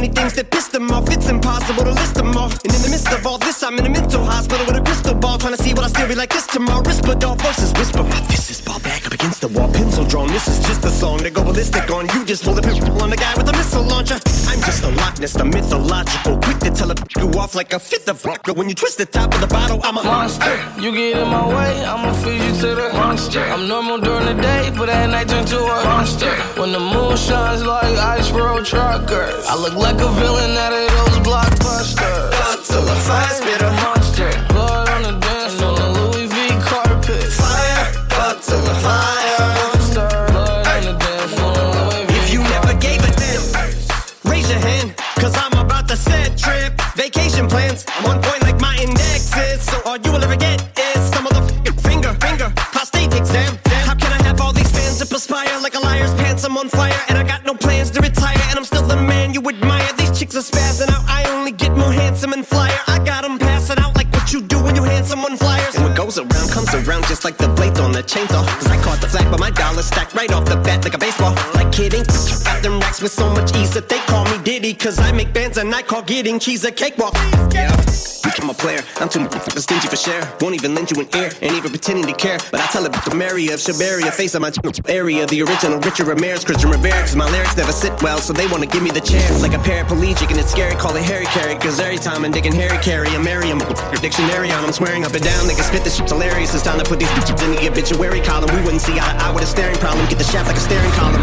Many things that pissed them off. It's impossible to list them all. And in the midst of all this, I'm in a mental hospital with a crystal ball, trying to see what I still be like this tomorrow. Dog voices whisper. My fist is ball back up against the wall, pencil drawn. This is just a song to go ballistic on. You just pull the pistol on the guy with the missile launcher. Just the lockness, the mythological. Quick to tell a you off like a fifth of vodka. When you twist the top of the bottle, I'm a monster. You get in my way, I'ma feed you to the monster. I'm normal during the day, but at night turn to a monster. When the moon shines like ice road truckers, I look like a villain out of those blockbusters. Godzilla, fire a monster. Blood on the dance floor, on the Louis V carpet. fire. Godzilla, fire. Plans, I'm on point like my index is. So all you will ever get is some the finger, finger, prostate exam. Damn, how can I have all these fans that perspire like a liar's pants? I'm on fire and I got no plans to retire. And I'm still the man you admire. These chicks are spazzing out. I only get more handsome and flyer. I got them passing out like what you do when you hand someone flyers. And what goes around comes around just like the blades on the chainsaw. Cause I caught the flag, but my dollar stacked right off the bat like a baseball. Like kidding, got them racks with so much ease that they call me Cause I make bands and I call getting cheese a cakewalk. Yeah. I'm a player, I'm too fucking stingy for share. Won't even lend you an ear, ain't even pretending to care. But I tell it the Mary of Shabaria, face of my area. The original Richard Ramirez, Christian Rivera. Cause my lyrics never sit well, so they wanna give me the chance. Like a paraplegic, and it's scary, call it Harry Carry. Cause every time I'm digging Harry Carry, I'm Merriam. Dictionary on, I'm swearing up and down. Niggas spit this shit's hilarious. It's time to put these bitches in the obituary column. We wouldn't see eye to eye with a staring problem. Get the shaft like a staring column.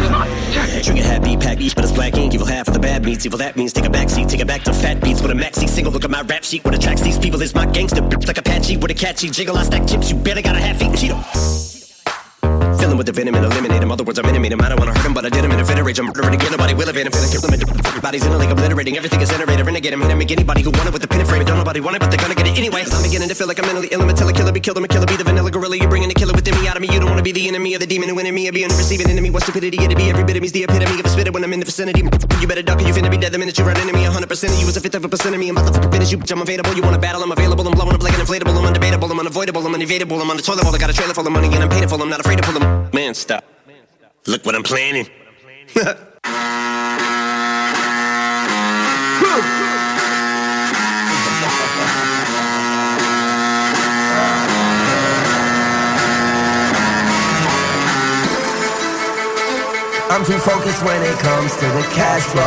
Trigger happy, pack each, but it's black ink. Evil half of the bad meats. Evil that means take a back seat, take it back to fat beats with a maxi single. Look at my rap sheet. What attracts these people is my gangster like Apache with a catchy jiggle. I stack chips. You better got a half eaten Cheeto. With the venom and eliminate him. Other words, I'm intimate him. I don't wanna hurt him, but I did him in a fit of rage. I'm murdering again. Nobody will evade him. Feeling kill him. Everybody's in a like obliterating. Everything is iterated. Renegade him. Hit him. Make anybody who want it with the pin and frame. it. Don't nobody want it, but they're gonna get it anyway. i I'm beginning to feel like I'm mentally ill. I'm a killer be killed. I'm a killer. Be the vanilla gorilla. You're bringing the killer within me out of me. You don't wanna be the enemy of the demon who in me. Or being the receiving enemy. What stupidity it'd be. Every bit of me's the epitome of a spitter when I'm in the vicinity. You better duck or you finna be dead the minute you run into me. 100% of you is a fifth of a percent of me. I'm about to finish you. I'm available. You wanna battle? I'm available. I'm blowing up like an inflatable. I'm undebatable. I'm unavoidable. I'm unevadable. I'm on the toilet bowl. I got a trailer full of money and I'm paid. I'm not afraid to pull them. Man, stop. Look what I'm planning. I'm too focused when it comes to the cash flow.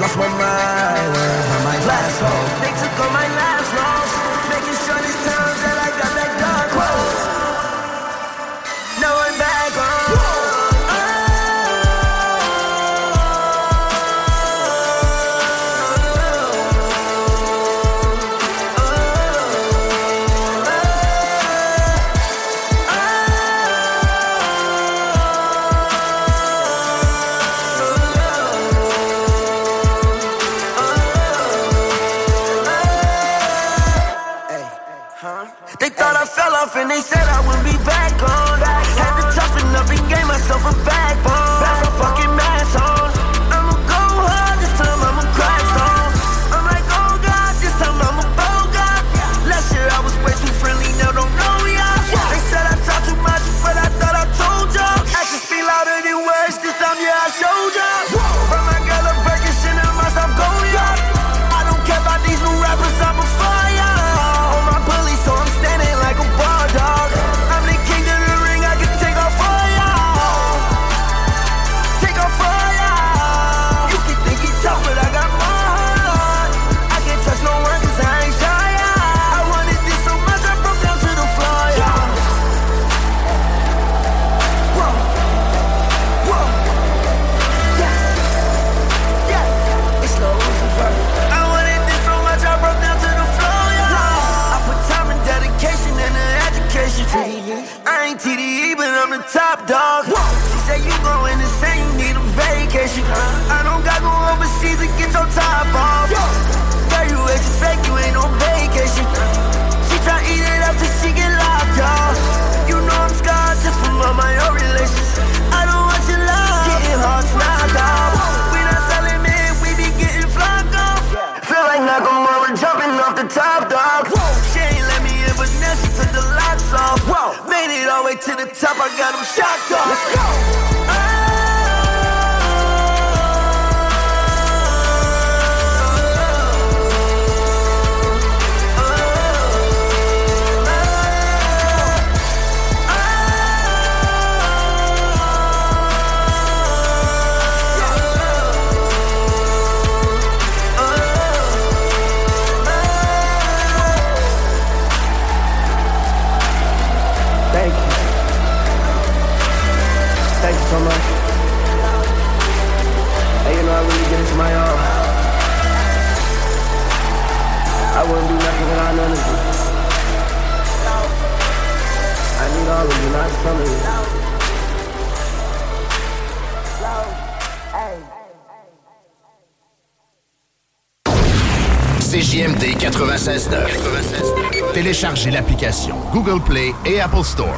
Lost my mind when I my last home. They took all my last and they said I wouldn't be back on. Had to toughen up and gave myself a backbone. A fucking top, I got them off. Let's go. CJMD 96.9. Téléchargez l'application Google Play et Apple Store.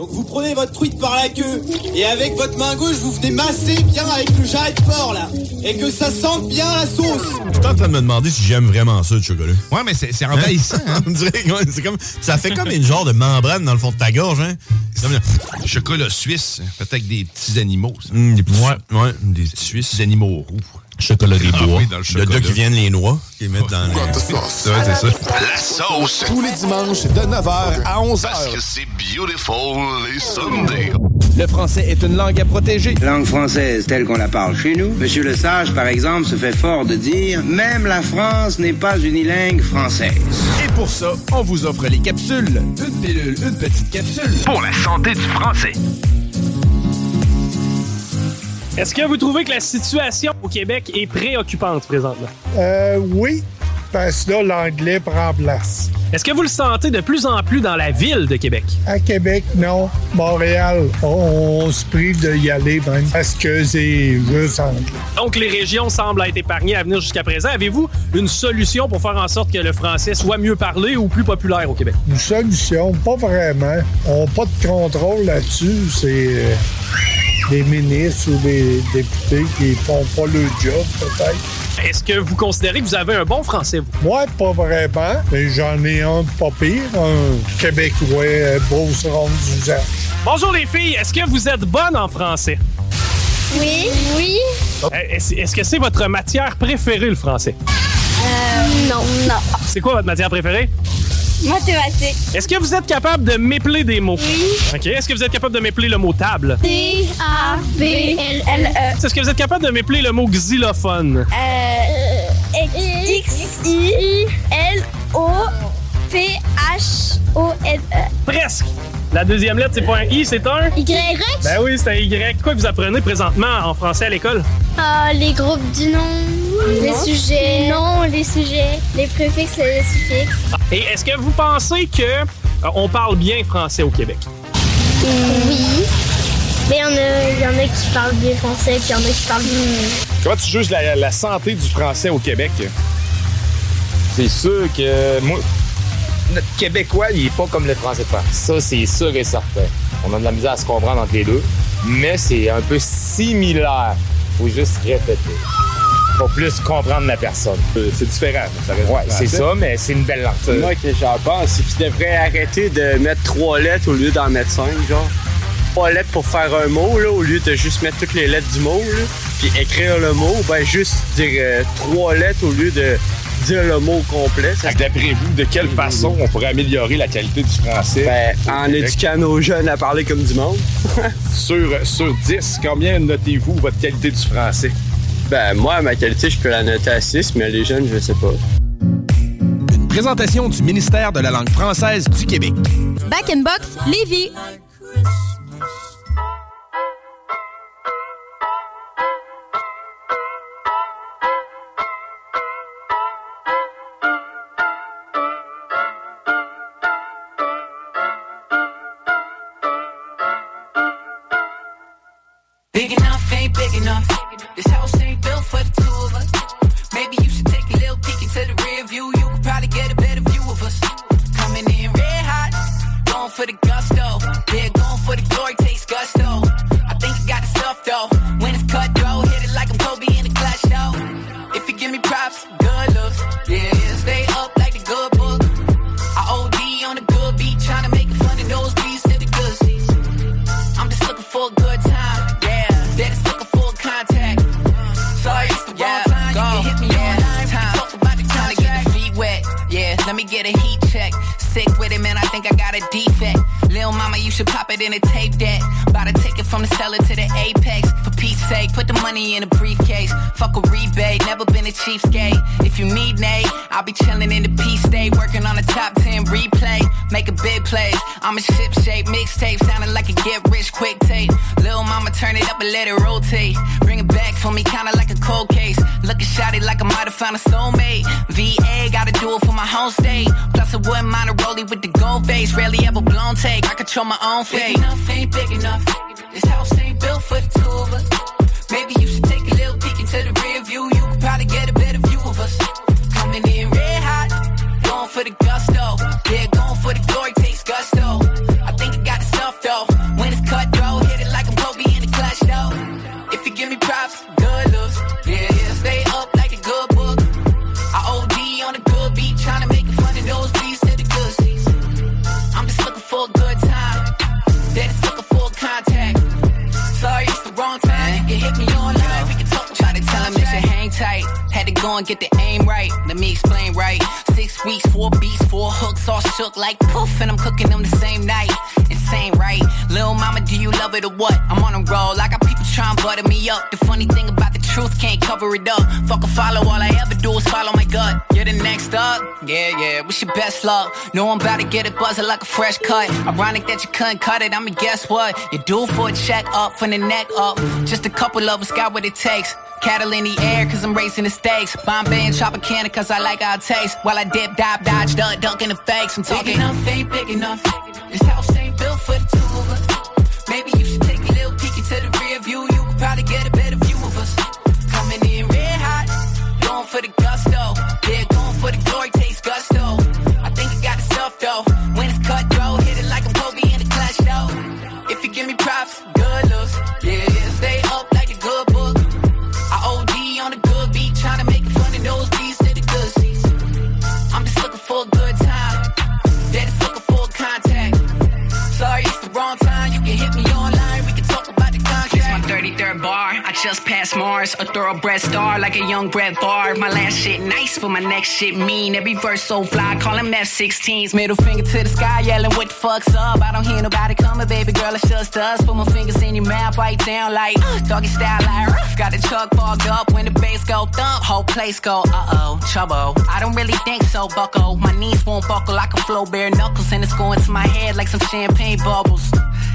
Donc vous prenez votre truite par la queue et avec votre main gauche vous venez masser bien avec le jarret de porc là et que ça sente bien la sauce. Je suis en train de me demander si j'aime vraiment ça, le chocolat. Ouais, mais c'est envahissant. Hein? On dirait que comme, ça fait comme une genre de membrane dans le fond de ta gorge. Hein? C'est comme le chocolat suisse, fait avec des petits animaux. des petits, ouais, ouais, des petits suisses. animaux roux. Chocolat des bois. chocolat. gars qui viennent les noix, qui les mettent dans les... Ouais, c'est ça. La sauce. Tous les dimanches de 9h à 11h. Parce que c'est beautiful les Sundays. Le français est une langue à protéger. Langue française telle qu'on la parle chez nous. Monsieur Le Sage, par exemple, se fait fort de dire Même la France n'est pas unilingue française. Et pour ça, on vous offre les capsules. Une pilule, une petite capsule. Pour la santé du français. Est-ce que vous trouvez que la situation au Québec est préoccupante présentement? Euh, oui, parce que là, l'anglais prend place. Est-ce que vous le sentez de plus en plus dans la ville de Québec? À Québec, non. Montréal, on, on se prive d'y aller même parce que c'est juste anglais. Donc, les régions semblent être épargnées à venir jusqu'à présent. Avez-vous une solution pour faire en sorte que le français soit mieux parlé ou plus populaire au Québec? Une solution, pas vraiment. On n'a pas de contrôle là-dessus. C'est euh, des ministres ou des députés qui font pas le job, peut-être. Est-ce que vous considérez que vous avez un bon français, vous? Moi, pas vraiment, mais j'en ai un pas pire, un Québécois, Beauceron d'usage. Bonjour les filles, est-ce que vous êtes bonne en français? Oui. Oui. Euh, Est-ce est-ce que c'est votre matière préférée, le français? Euh, non. Non. C'est quoi votre matière préférée? Mathématiques. Est-ce que vous êtes capable de m'épeler des mots? Oui. OK. Est-ce que vous êtes capable de m'épeler le mot table? T-A-B-L-L-E. Est-ce que vous êtes capable de m'épeler le mot xylophone? Euh, X-I-L-O-P-H-O-N-E. Presque. La deuxième lettre, c'est pas un I, c'est un? Y? Ben oui, c'est un Y. Quoi que vous apprenez présentement en français à l'école? Ah, les groupes du nom, les Non. sujets. Non, les sujets, les préfixes et les suffixes. Et est-ce que vous pensez que euh, on parle bien français au Québec? Oui. Mais il y, en a- il y en a qui parlent bien français, puis il y en a qui parlent Comment tu juges la, la santé du français au Québec? C'est sûr que moi, notre Québécois, il est pas comme le français de France. Ça, c'est sûr et certain. On a de la misère à se comprendre entre les deux, mais c'est un peu similaire. Faut juste répéter. Faut plus comprendre la personne. C'est différent. ouais, c'est ça, mais c'est une belle langue. Moi, que j'en pense, c'est qu'ils devraient arrêter de mettre trois lettres au lieu d'en mettre cinq, genre. Trois lettres pour faire un mot, là, au lieu de juste mettre toutes les lettres du mot, là, puis écrire le mot, ben juste dire euh, trois lettres au lieu de dire le mot complet. Ça... D'après vous, de quelle façon on pourrait améliorer la qualité du français? Ben, en éduquant nos jeunes à parler comme du monde. sur, sur 10, combien notez-vous votre qualité du français? Ben, moi, ma qualité, je peux la noter à 6, mais les jeunes, je sais pas. Présentation du ministère de la langue française du Québec. Back in Box, Lévis. Trying to make it fun of those beats to the good seats. I'm just looking for a good time. Yeah, that is looking for a contact. Sorry, it's the wrong time. You can hit me online. Time. Talk about the time to get the feet wet. Yeah, let me get a heat check. Sick with it, man. I think I got a defect. Lil mama, you should pop it in a tape deck. About to take it from the cellar to the apex. For peace sake, put the money in a briefcase. Fuck a rebate, never been a cheapskate. If you need Nate, I'll be chilling in the peace state, working on a top 10 replay. making big plays. I'm a ship shape mixtape, sounding like a get rich quick tape. Little mama, turn it up and let it rotate. Bring it back for me, kinda like a cold case. Looking shotty like I might have found a soulmate. VA, gotta do it for my home state. Plus, I wouldn't mind a rollie with the gold face. Rarely ever blown take. I control my own fate. Big enough, ain't big enough. This house ain't built for the two of us. Maybe you should take a little peek into the rear view. You could probably get a better Had to go and get the aim right. Let me explain right. Six weeks, four beats, four hooks, all shook like poof, and I'm cooking them the same night. Insane, right? Lil' mama, do you love it or what? I'm on a roll. Like I trying to butter me up. The funny thing about the truth can't cover it up. Fuck a follow, all I ever do is follow my gut. You're the next up. Yeah, yeah, wish you best luck. Know I'm about to get it buzzing like a fresh cut. Ironic that you couldn't cut it. I mean, guess what? You're due for a check up from the neck up. Just a couple of us got what it takes. Cattle in the air, cause I'm racing the stakes. Bombay and Tropicana, cause I like how it tastes. While I dip, dive, dodge, duck, dunk in the fakes. I'm Big talking. enough, ain't big enough. This house ain't built for the two of us. Maybe you bar. I just passed Mars. A thoroughbred star like a young Brett Favre. My last shit nice, but my next shit mean. Every verse so fly, call him F-16s. Middle finger to the sky, yelling, what the fuck's up? I don't hear nobody coming, baby girl, it's just us. Put my fingers in your mouth, right down like, uh, doggy style like, rough. Got the truck fogged up when the bass go thump. Whole place go, uh-oh, trouble. I don't really think so, bucko. My knees won't buckle like a flow bare knuckles. And it's going to my head like some champagne bubbles.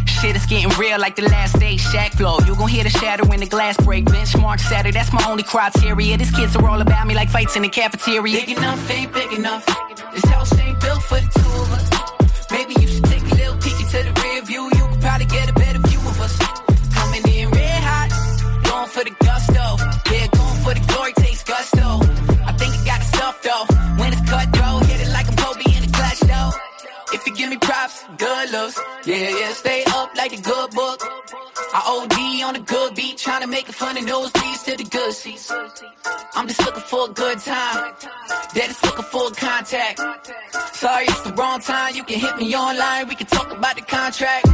Shit is getting real like the last day shack flow. You gon' hear the shatter when the glass break. Benchmark shatter, that's my only criteria. These kids are all about me like fights in the cafeteria. Big enough, ain't big enough. This house ain't built for the two of us. Maybe you should take a little peek into the rear view. You could probably get a good looks. Yeah, yeah, stay up like a good book. I OD on a good beat, trying to make it fun those beats to the good seats. I'm just looking for a good time. Is looking for contact. Sorry, it's the wrong time. You can hit me online. We can talk about the contract.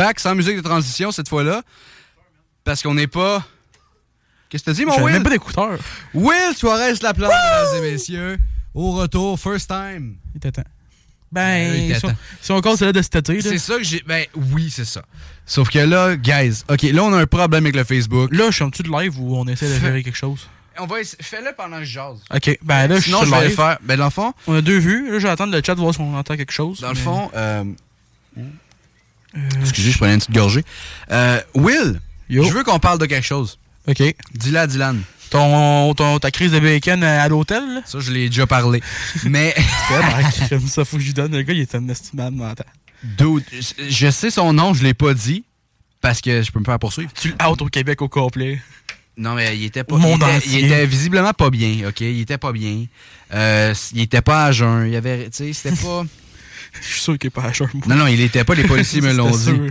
Back sans musique de transition cette fois-là. Parce qu'on n'est pas. Qu'est-ce que t'as dit, mon Will? même pas d'écouteurs. Will Suarez Laplante, mesdames et messieurs. Au retour, first time. Il était temps. Ben, était si on, si on compte celle de là. C'est ça que j'ai. Ben oui, c'est ça. Sauf que là, guys, OK, là, on a un problème avec le Facebook. Là, je suis en dessous de live où on essaie de Fais- gérer quelque chose? On va essa- Fais-le pendant que je jase. OK, ben là, je suis Sinon, je vais le faire. Ben, dans le fond. On a deux vues. Là, je vais attendre le chat voir si on entend quelque chose. Dans le fond, euh, Excusez, je prenais une petite gorgée. Euh, Will, je veux qu'on parle de quelque chose. OK. Dis-le à Dylan. Ton, ton- ta crise de bacon à l'hôtel, là? Ça, je l'ai déjà parlé. Mais. Ça, faut que je lui donne. Le gars, il est un estimable mental. Dude, je- sais son nom, je l'ai pas dit. Parce que je peux me faire poursuivre. Tu l'out au Québec au complet. Non, mais il était pas. Il, était, il était visiblement pas bien, OK? Il était pas bien. Euh, il était pas à jeun. Il avait. Tu sais, c'était pas. Je suis sûr qu'il est pas à jeun. Non, non, il était pas. Les policiers me l'ont dit. sûr.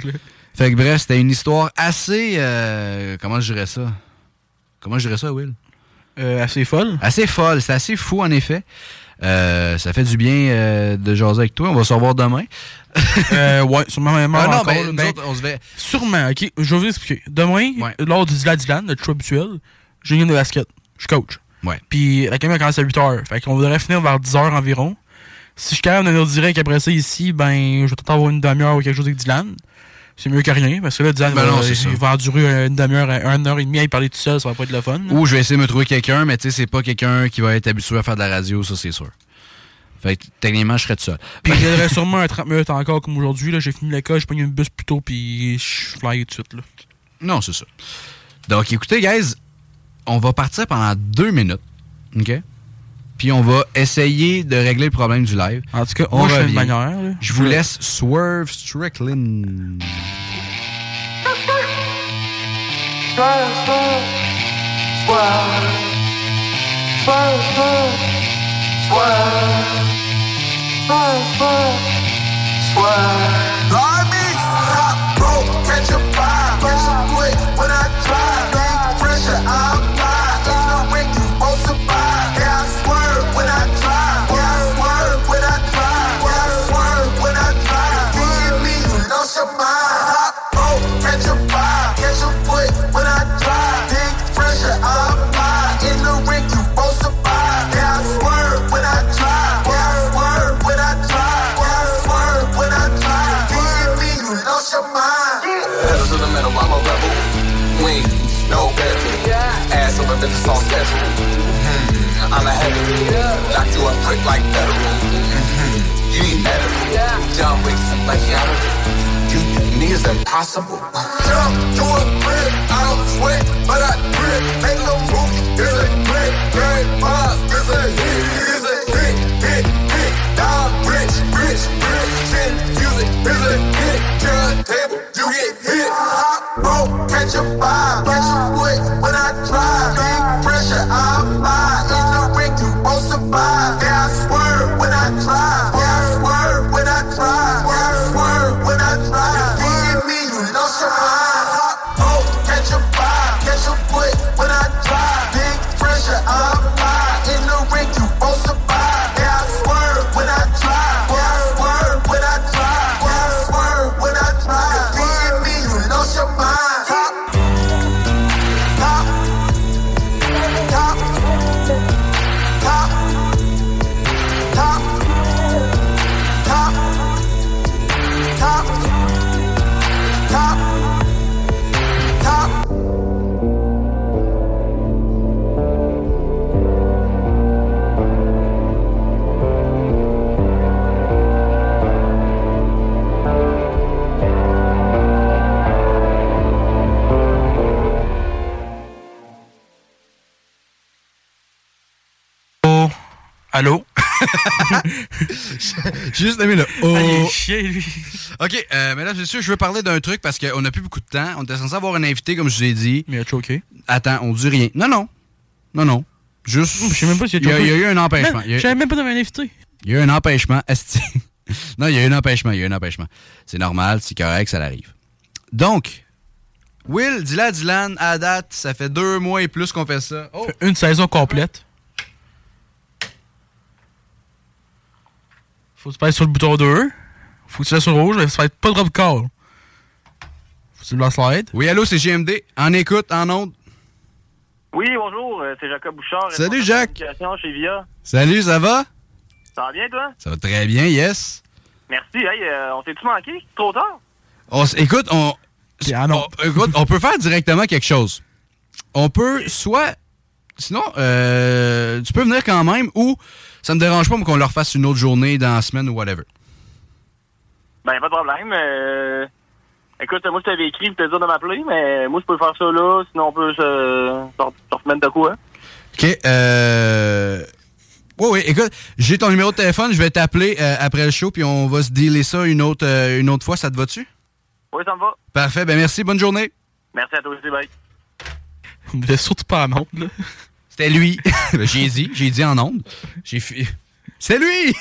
Fait que bref, c'était une histoire assez. euh, comment je dirais ça? Comment je dirais ça, Will? Euh, assez folle. Assez folle. C'est assez fou, en effet. Euh, ça fait du bien euh, de jaser avec toi. On va se revoir demain. Euh, ouais, sûrement même Ah non, encore, ben, là, ben, autres, on se fait. Sûrement, ok. Je vais vous expliquer. Demain, lors du Dylan Dylan, notre show habituel, j'ai une de basket. Je suis coach. Ouais. Puis la elle commence à 8h. Fait qu'on voudrait finir vers 10h environ. Si je suis capable de direct après ça ici, ben, je vais peut-être avoir une demi-heure ou quelque chose avec Dylan. C'est mieux que rien, parce que là, Dylan Ben va, non, il va endurer une demi-heure, une heure et demie à y parler tout seul, ça va pas être le fun. là. Ou je vais essayer de me trouver quelqu'un, mais tu sais, c'est pas quelqu'un qui va être habitué à faire de la radio, ça, c'est sûr. Fait que techniquement, je serais tout seul. Puis j'aurais sûrement un 30 minutes encore comme aujourd'hui. Là, j'ai fini l'école, j'ai pris une bus plus tôt, puis je fly tout de suite. Là. Non, c'est ça. Donc, écoutez, guys, on va partir pendant deux minutes. OK? Puis on va essayer de régler le problème du live. En tout cas, on moi, revient. manière, là. Je vous laisse Swerve Strickland. Catch a vibe, catch a I'm a heavy. Knock you a quick like that. federal. Hmm, you need medical. John Wick, like Keanu. You me is impossible. Jump to a grip, I don't sweat, but I grip. Make a movie, it's a grip, great boss, it's a hit, it's a hit, hit, hit. Dog rich, rich, rich, chin, music, it's a hit. Turn table, you get hit. Hot rope, catch a vibe, catch a J'ai juste aimé le oh. Allez, chier, lui. OK, euh, mesdames et messieurs, je veux parler d'un truc parce qu'on n'a plus beaucoup de temps. On était censé avoir un invité, comme je vous ai dit. Mais il a choqué. Attends, on dit rien. Non, non. Non, non. Juste. Je sais même pas s'il il y, a, il y a eu un empêchement. Il Je savais même pas d'avoir un invité. il y a eu un empêchement. Non, il y a un empêchement, il y a un empêchement. C'est normal, c'est correct, ça l'arrive. Donc, Will, dis-la à Dylan, à date, ça fait deux mois et plus qu'on fait ça. Oh, Une saison complète. Faut que tu sur le bouton 2. Faut que tu laisses sur le rouge, mais ça va être pas de drop call. Faut que tu le slide. Oui, allô, c'est GMD. En écoute, en onde. Oui, bonjour, euh, c'est Jacob Bouchard. Salut, Jacques. communication chez VIA. Salut, ça va? Ça va bien, toi? Ça va très bien, yes. Merci. Hey, euh, on s'est-tu manqué? Trop tard? On écoute, on, on- écoute, on peut faire directement quelque chose. On peut soit. Sinon, euh, tu peux venir quand même ou ça me dérange pas mais qu'on leur fasse une autre journée dans la semaine ou whatever. Ben, pas de problème. euh, Écoute, moi, je t'avais écrit dire de m'appeler, mais moi, je peux faire ça là. Sinon, on peut se, se, remettre de quoi? OK. Euh. Oui, oui, écoute, j'ai ton numéro de téléphone, je vais t'appeler euh, après le show, puis on va se dealer ça une autre, euh, une autre fois. Ça te va-tu? Oui, ça me va. Parfait, ben merci, bonne journée. Merci à toi aussi, bye. On ne devait surtout pas en onde, là. C'était lui. Ben, j'ai dit, j'ai dit en onde. J'ai fait. C'est lui!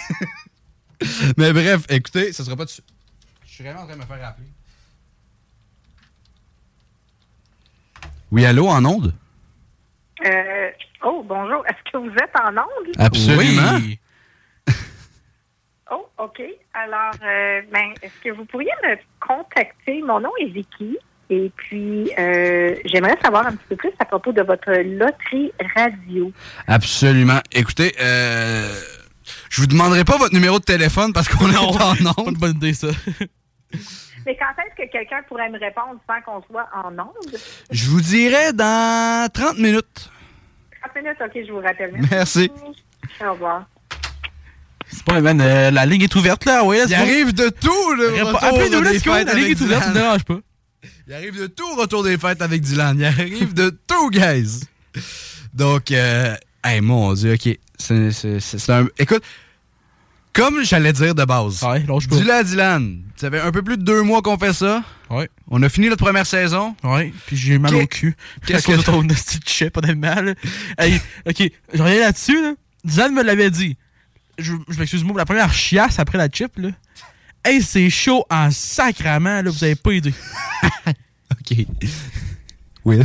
Mais bref, écoutez, ça sera pas de. Je suis vraiment en train de me faire rappeler. Oui, allô, en onde? Euh, oh, bonjour. Est-ce que vous êtes en onde? Absolument. Oui. Oh, OK. Alors, euh, ben, est-ce que vous pourriez me contacter? Mon nom est Vicky. Et puis, euh, j'aimerais savoir un petit peu plus à propos de votre loterie radio. Absolument. Écoutez, euh, je vous demanderai pas votre numéro de téléphone parce qu'on est en onde. Pas de bonne idée, ça. Mais quand est-ce que quelqu'un pourrait me répondre sans qu'on soit en onde? Je vous dirai dans 30 minutes. 30 minutes, OK, je vous rappelle. Merci. Au revoir. C'est pas, man, euh, la ligne est ouverte, là, ouais. Il arrive de tout, retour Appelez-nous, la ligne est ouverte, ça me Dylan. dérange pas. Il arrive de tout au retour des fêtes avec Dylan. Il arrive de tout, guys. Donc, euh, hey, mon Dieu, OK. C'est un... Écoute, comme j'allais dire de base, dis-le à Dylan. Ça fait un peu plus de deux mois qu'on fait ça. Ouais. On a fini notre première saison. Ouais, puis j'ai mal au cul. qu'est-ce que ton petit chip, honnêtement. Hey, ok, je reviens là-dessus, là. Dylan me l'avait dit. Je, je m'excuse-moi, la première chiasse après la chip, là. Hey, c'est chaud en sacrament, là, vous avez pas idée. OK. Oui.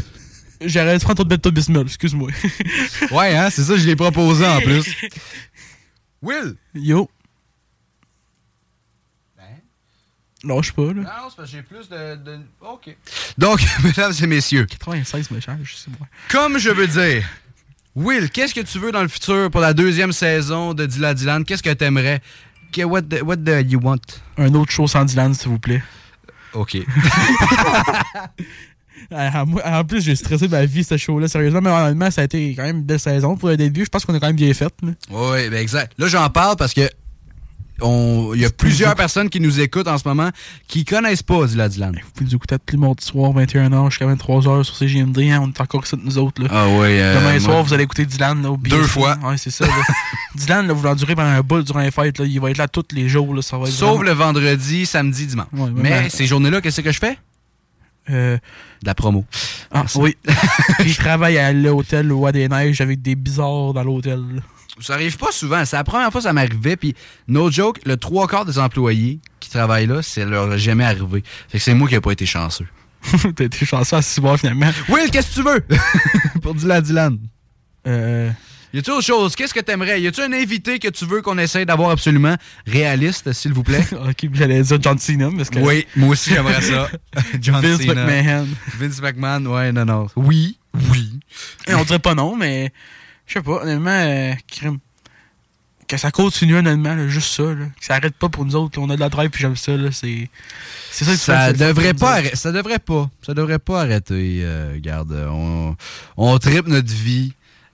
J'aurais dû prendre ton Beto Bismol, excuse-moi. Ouais, hein, c'est ça, je l'ai proposé en plus. Will! Yo. Lâche pas, là. Non, c'est parce que j'ai plus de, OK. Donc, mesdames et messieurs. 96 me charge, je sais moi. Comme je veux dire, Will, qu'est-ce que tu veux dans le futur pour la deuxième saison de Dylan Dylan? Qu'est-ce que t'aimerais? What, the- what do you want? Un autre show sans Dylan, s'il vous plaît. OK. Ah, moi, en plus, j'ai stressé ma vie, ce show-là, sérieusement. Mais honnêtement, ça a été quand même une belle saison pour le début. Je pense qu'on a quand même bien fait. Oui, ben exact. Là, j'en parle parce que il y a plusieurs personnes qui nous écoutent en ce moment qui connaissent pas Dylan Dylan. Vous pouvez nous écouter tous les mardis soirs, 21h jusqu'à 23h sur CGMD. Hein, on est encore ici, nous autres. Là. Ah euh, Demain moi- soir, vous allez écouter Dylan. Là, au Deux fois. Ouais, c'est ça. là. Dylan, là, vous l'endurez pendant un bout durant les fêtes. Là. Il va être là tous les jours. Là. Ça va être Sauf vraiment- le vendredi, samedi, dimanche. Ouais, Mais ces journées-là, qu'est-ce que je fais? Euh, De la promo. Ah, oui. Puis je travaille à l'hôtel au Roi des Neiges avec des bizarres dans l'hôtel. Ça arrive pas souvent. C'est la première fois que ça m'arrivait. Puis, no joke, le trois quarts des employés qui travaillent là, ça leur jamais arrivé. Fait que c'est moi qui n'ai pas été chanceux. T'as été chanceux à six mois finalement. Will, qu'est-ce que tu veux? Pour Dylan Dylan. Euh. Y a-tu autre chose? Qu'est-ce que t'aimerais? Y a-tu un invité que tu veux qu'on essaye d'avoir absolument réaliste, s'il vous plaît? ok, j'allais dire John Cena. Parce que... Oui, moi aussi j'aimerais ça. John Vince Cena. McMahon. Vince McMahon, ouais, non, non. Oui, oui. Et on dirait pas non, mais je sais pas, honnêtement, euh, crime. Que ça continue, honnêtement, là, juste ça, là. Que ça arrête pas pour nous autres. On a de la drive puis j'aime ça, là. C'est. C'est ça que Ça c'est- devrait pas arrêter. Ça devrait pas. Ça devrait pas arrêter. euh, regarde, on, on tripe notre vie.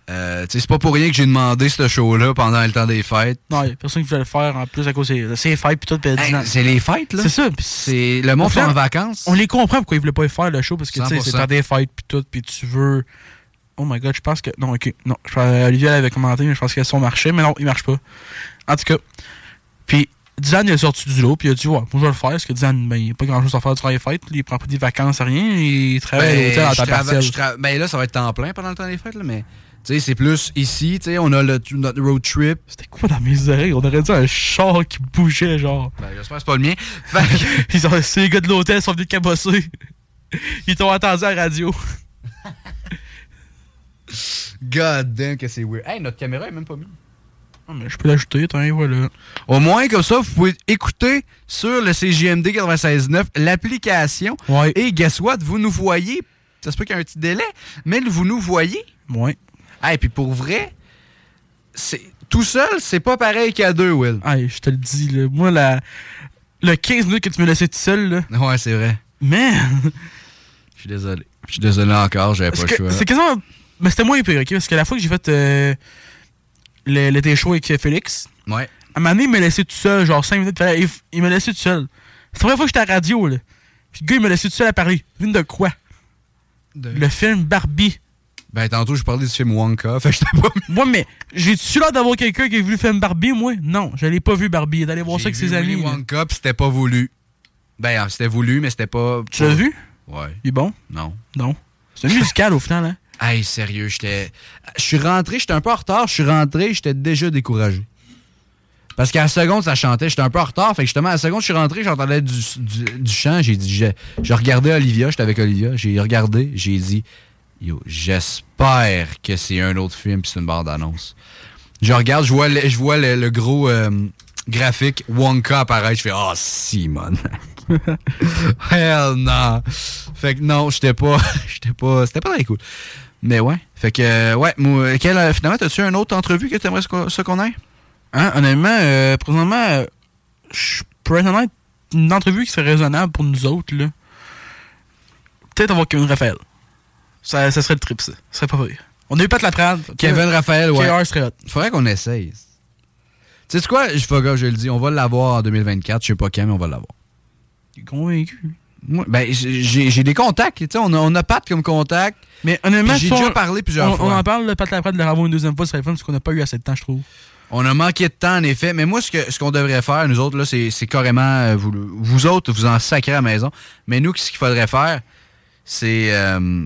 Euh, c'est pas pour rien que j'ai demandé ce show-là pendant le temps des fêtes. Non, y a personne qui voulait le faire en plus à cause des c'est les fêtes puis tout. Hey, c'est les fêtes, là? C'est ça. C'est le monde sont en vacances. On les comprend pourquoi ils voulaient pas faire le show parce que tu sais, 100%. c'est temps des fêtes puis tout, puis tu veux. Oh my god, je pense que. Non, ok. Non, je pense- Olivier avait commenté, mais je pense que son marchait, mais non, il marche pas. En tout cas. Puis, il est sorti du lot, puis il a dit, ouais, moi, je vais le faire, parce que Dylan, ben, il n'y a pas grand chose à faire durant les fêtes, il prend pas des vacances, rien, il travaille à Ben, l'hôtel en je temps partiel. tra- ben là, ça va être temps plein pendant le temps des fêtes, là, mais Tu sais, c'est plus ici, tu sais, on a le, notre road trip. C'était quoi dans mes oreilles? On aurait dit un char qui bougeait, genre. Ben, j'espère que c'est pas le mien. Fait que- Ils ont, ces gars de l'hôtel sont venus cabosser. Ils t'ont entendu à la radio. God damn que c'est weird. Hey, notre caméra est même pas mise. Ah, mais je peux l'ajouter, tiens, voilà. Au moins, comme ça, vous pouvez écouter sur le CGMD 96.9 l'application. Et guess what? Vous nous voyez. Ça se peut qu'il y ait un petit délai, mais vous nous voyez. Ouais. Et puis pour vrai, c'est tout seul, c'est pas pareil qu'à deux, Will. Hey, je te le dis, là. Moi, la... le 15 minutes que tu me laissais tout seul, là. Ouais, c'est vrai. Man! Je suis désolé. Je suis désolé encore, j'avais pas le choix. C'est quasiment. Mais c'était moins pire, ok? Parce que la fois que j'ai fait euh, le- l'été chaud avec Félix, ouais. à un moment donné, il m'a laissé tout seul, genre 5 minutes. Il, il m'a laissé tout seul. C'est la première fois que j'étais à la radio, là. Puis le gars, il m'a laissé tout seul à parler. Vine de quoi? Le film Barbie. Ben, tantôt, je parlais du film Wonka. Fait que j'étais pas. Moi, mais j'ai-tu l'air d'avoir quelqu'un qui a vu le film Barbie, moi? Non, je l'ai pas vu Barbie. D'aller voir ça avec ses amis. Wonka, c'était pas voulu. Ben, c'était voulu, mais c'était pas. Tu l'as vu? Ouais. Il est bon? Non. Non. C'est un musical au final, hein? Hey, sérieux, j'étais. Je suis rentré, j'étais un peu en retard, je suis rentré, j'étais déjà découragé. Parce qu'à la seconde, ça chantait, j'étais un peu en retard. Fait que justement, à la seconde, je suis rentré, j'entendais du, du, chant, j'ai dit, j'ai regardé Olivia, j'étais avec Olivia, j'ai regardé, j'ai dit, yo, j'espère que c'est un autre film puis c'est une bande-annonce. Je regarde, je vois le, je vois le gros euh, graphique Wonka apparaître, je fais, oh, Simon. Hell non. Fait que non, j'étais pas, j'étais pas, c'était pas très cool. Mais ouais. Fait que, euh, ouais, moi, quel, euh, finalement, t'as-tu une autre entrevue que t'aimerais ça ça qu'on ait? Hein, honnêtement, euh, présentement, euh, je pourrais honnête, une entrevue qui serait raisonnable pour nous autres, là. Peut-être avoir Kevin Raphaël. Ça, ça serait le trip, ça. Ça serait pas pire. On a eu Pat Laprade. Kevin Raphaël, ouais. KR serait hot. Faudrait qu'on essaye. Tu sais quoi? Je je le dis. On va l'avoir en 2024. Je sais pas quand, mais on va l'avoir. T'es convaincu? Moi, ben, j'ai j'ai des contacts. Tu sais, on a, on a Pat comme contact. Mais honnêtement, j'ai déjà parlé plusieurs on, fois. On en parle, Pat Laprade, de le revoir une deuxième fois, serait fun, parce qu'on n'a pas eu assez de temps, je trouve. On a manqué de temps, en effet. Mais moi, ce que ce qu'on devrait faire, nous autres, là, c'est c'est carrément. euh, vous, vous autres, vous en sacrez à la maison. Mais nous, ce qu'il faudrait faire, c'est. Euh,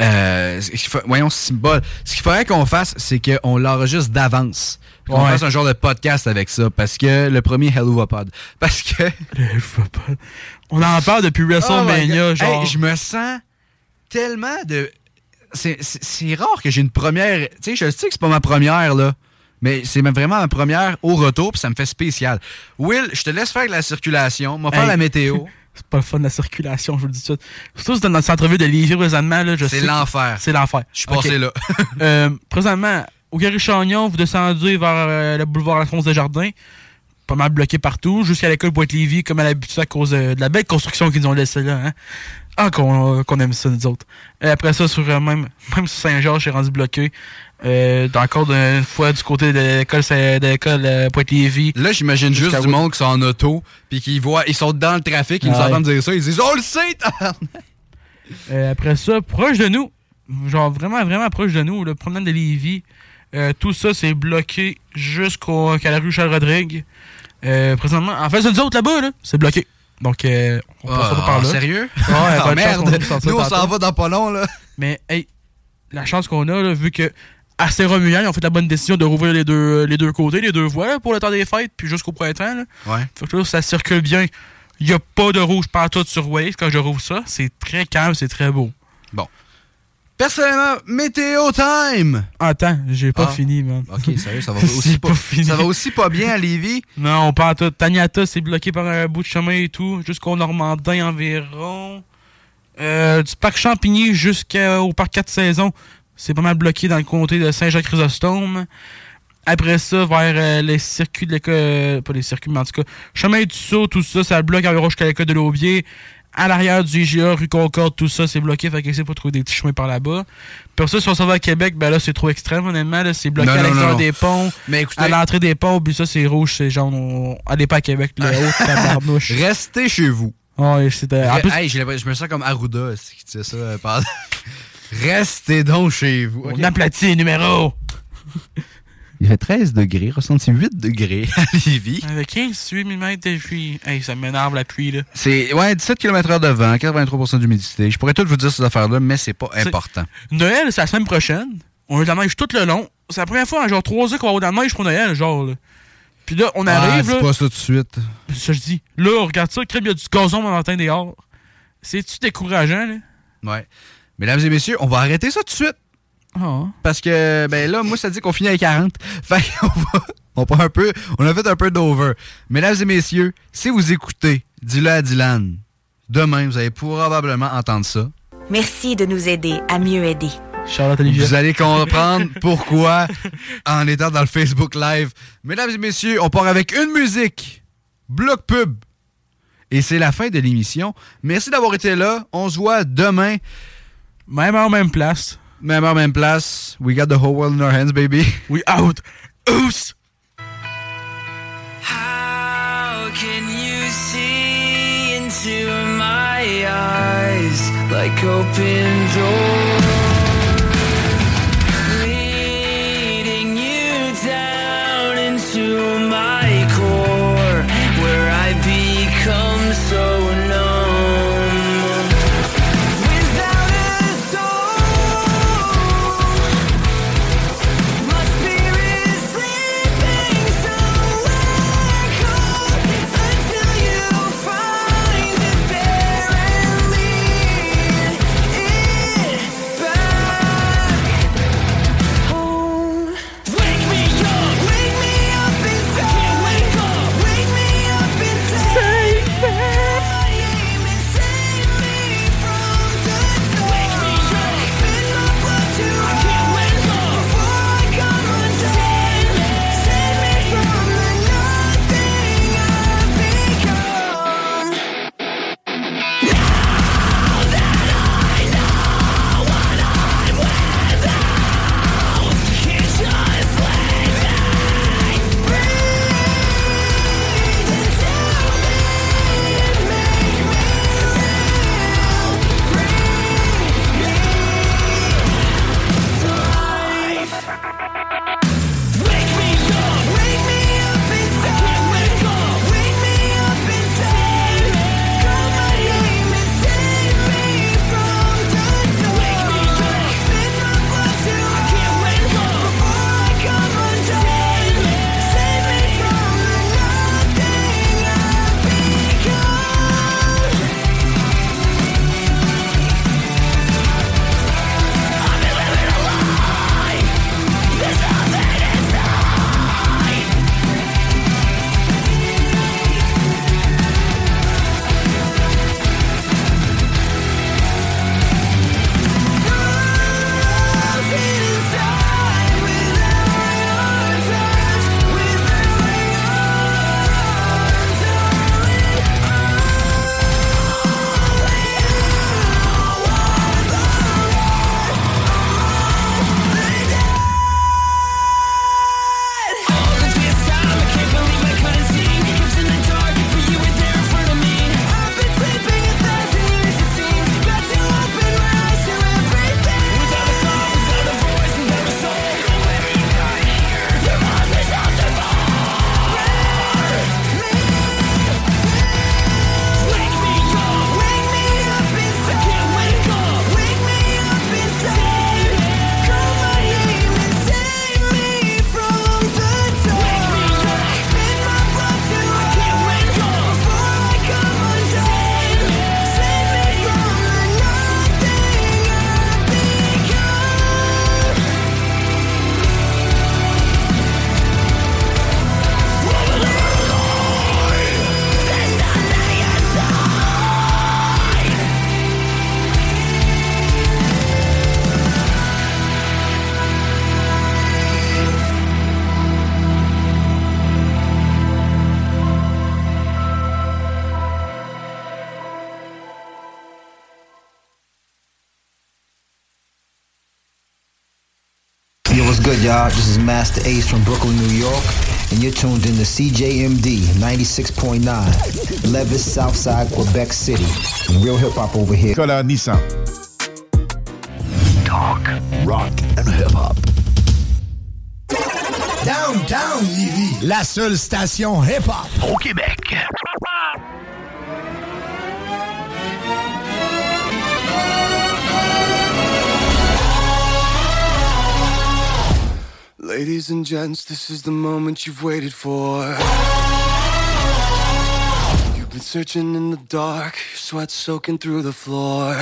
euh, voyons. Ce qu'il faudrait qu'on fasse, c'est qu'on l'enregistre d'avance. Puis Qu'on Ouais. fasse un genre de podcast avec ça. Parce que le premier Hello Pod. Parce que. On en parle depuis Oh WrestleMania, God. genre. Hey, je me sens tellement de. C'est- C'est c'est rare que j'ai une première. Tu sais, je sais que c'est pas ma première, là. Mais c'est vraiment ma première au retour, puis ça me fait spécial. Will, je te laisse faire de la circulation, on va faire Hey. la météo. C'est pas le fun, la circulation, je vous le dis tout de suite. Surtout si dans notre centre-ville de Lévis, présentement, là, je C'est sais l'enfer. C'est l'enfer. Je suis passé là. Euh, présentement, au Gary Chagnon, vous descendez vers euh, le boulevard Alphonse Desjardins. Pas mal bloqué partout, jusqu'à l'école Pointe-Lévis, comme à l'habitude, à cause euh, de la belle construction qu'ils ont laissée là. Hein. Ah, qu'on qu'on aime ça, nous autres. Et après ça, sur, euh, même, même sur Saint-Georges, j'ai rendu bloqué. Euh, encore une fois du côté de l'école de l'école euh, Pointe-Lévis. Là, j'imagine juste du monde qui sont en auto, puis qui voient, ils sont dans le trafic, ils nous Ouais. entendent dire ça, ils disent On le sait! Euh, après ça, proche de nous, genre vraiment, vraiment proche de nous, le promenade de Lévis, euh, tout ça, c'est bloqué jusqu'au- jusqu'à la rue Charles-Rodrigue. Euh, présentement, en fait, c'est nous autres là-bas, là, c'est bloqué. Donc, euh, on passe Ah, pas par là. sérieux? Ouais, Ah, merde. Nous, on s'en va dans pas long, là. Mais, hey, la chance qu'on a, là, vu que à Saint-Romuald, ils ont fait la bonne décision de rouvrir les deux, les deux côtés, les deux voies, là, pour le temps des fêtes, puis jusqu'au printemps, là. Ouais. Fait que là, ça circule bien. Il n'y a pas de rouge partout sur Waze quand je rouvre ça. C'est très calme, c'est très beau. Bon. Personnellement, météo time! Attends, j'ai pas Ah. fini, man. Ok, sérieux, ça va aussi pas, pas fini. ça va aussi pas bien à Lévis. Non, pas en tout. Taniata, c'est bloqué par un bout de chemin et tout, jusqu'au Normandin environ. Euh, du parc Champigny jusqu'au parc 4 saisons, c'est pas mal bloqué dans le comté de Saint-Jacques-Chrysostome. Après ça, vers euh, les circuits de l'école, euh, pas les circuits, mais en tout cas, chemin du saut, tout ça, ça bloque environ jusqu'à l'école de l'Aubier. À l'arrière du IGA, rue Concorde, tout ça, c'est bloqué, fait qu'essaie pas de trouver des petits chemins par là-bas. Puis ça, si on s'en va à Québec, ben là, c'est trop extrême, honnêtement, là, c'est bloqué Non, à l'extérieur des ponts. Mais écoutez- à l'entrée des ponts, puis ça, c'est rouge, c'est jaune. On... Allez pas à Québec, là, haut, tabarnouche. Restez chez vous. Ouais, c'était. En plus, Hey, je me sens comme Arruda, c'est qui disait ça. euh, Restez donc chez vous. on aplatit les numéros. Il fait 13 degrés, ressenti 8 degrés à Lévis. Avec 15, 8 mm de pluie. Hey, ça m'énerve la pluie, là. C'est ouais, 17 km/h de vent, 83% d'humidité. Je pourrais tout vous dire ces affaires-là, mais c'est pas important. Noël, c'est la semaine prochaine. On a de la neige tout le long. C'est la première fois en genre 3 ans qu'on va avoir de la neige pour Noël, genre, là. Puis là, on Ah, arrive, dis là. pas ça tout de suite. C'est ça je dis. Là, on regarde ça, crème, il y a du gazon dans matin dehors. C'est-tu décourageant, là? Ouais. Mesdames et messieurs, on va arrêter ça tout de suite. Ah. Parce que, ben là, moi, ça dit qu'on finit à 40. Fait qu'on va, on prend un peu, on a fait un peu d'over. Mesdames et messieurs, si vous écoutez, dis-le à Dylan. Demain, vous allez probablement entendre ça. Merci de nous aider à mieux aider. Charlotte Vous allez comprendre pourquoi en étant dans le Facebook Live. Mesdames et messieurs, on part avec une musique. Bloc pub. Et c'est la fin de l'émission. Merci d'avoir été là. On se voit demain. Même heure, même place. Même heure, même place. We got the whole world in our hands, baby. We out. Oos. How can you see into my eyes like open doors? Master Ace from Brooklyn, New York, and you're tuned in to CJMD 96.9, Levis, Southside, Quebec City. Real hip hop over here. Color Nissan. Talk, rock, and hip hop. Downtown Lévis, la seule station hip-hop au Québec. Ladies and gents, this is the moment you've waited for. You've been searching in the dark, sweat soaking through the floor.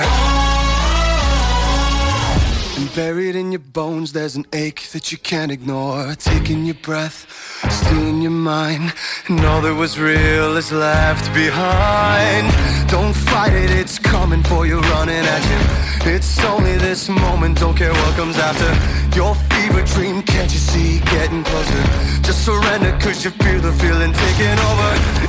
Buried in your bones, there's an ache that you can't ignore. Taking your breath, stealing your mind, and all that was real is left behind. Don't fight it, it's coming for you, running at you. It's only this moment, don't care what comes after. Your fever dream, can't you see, getting closer? Just surrender, cause you feel the feeling taking over.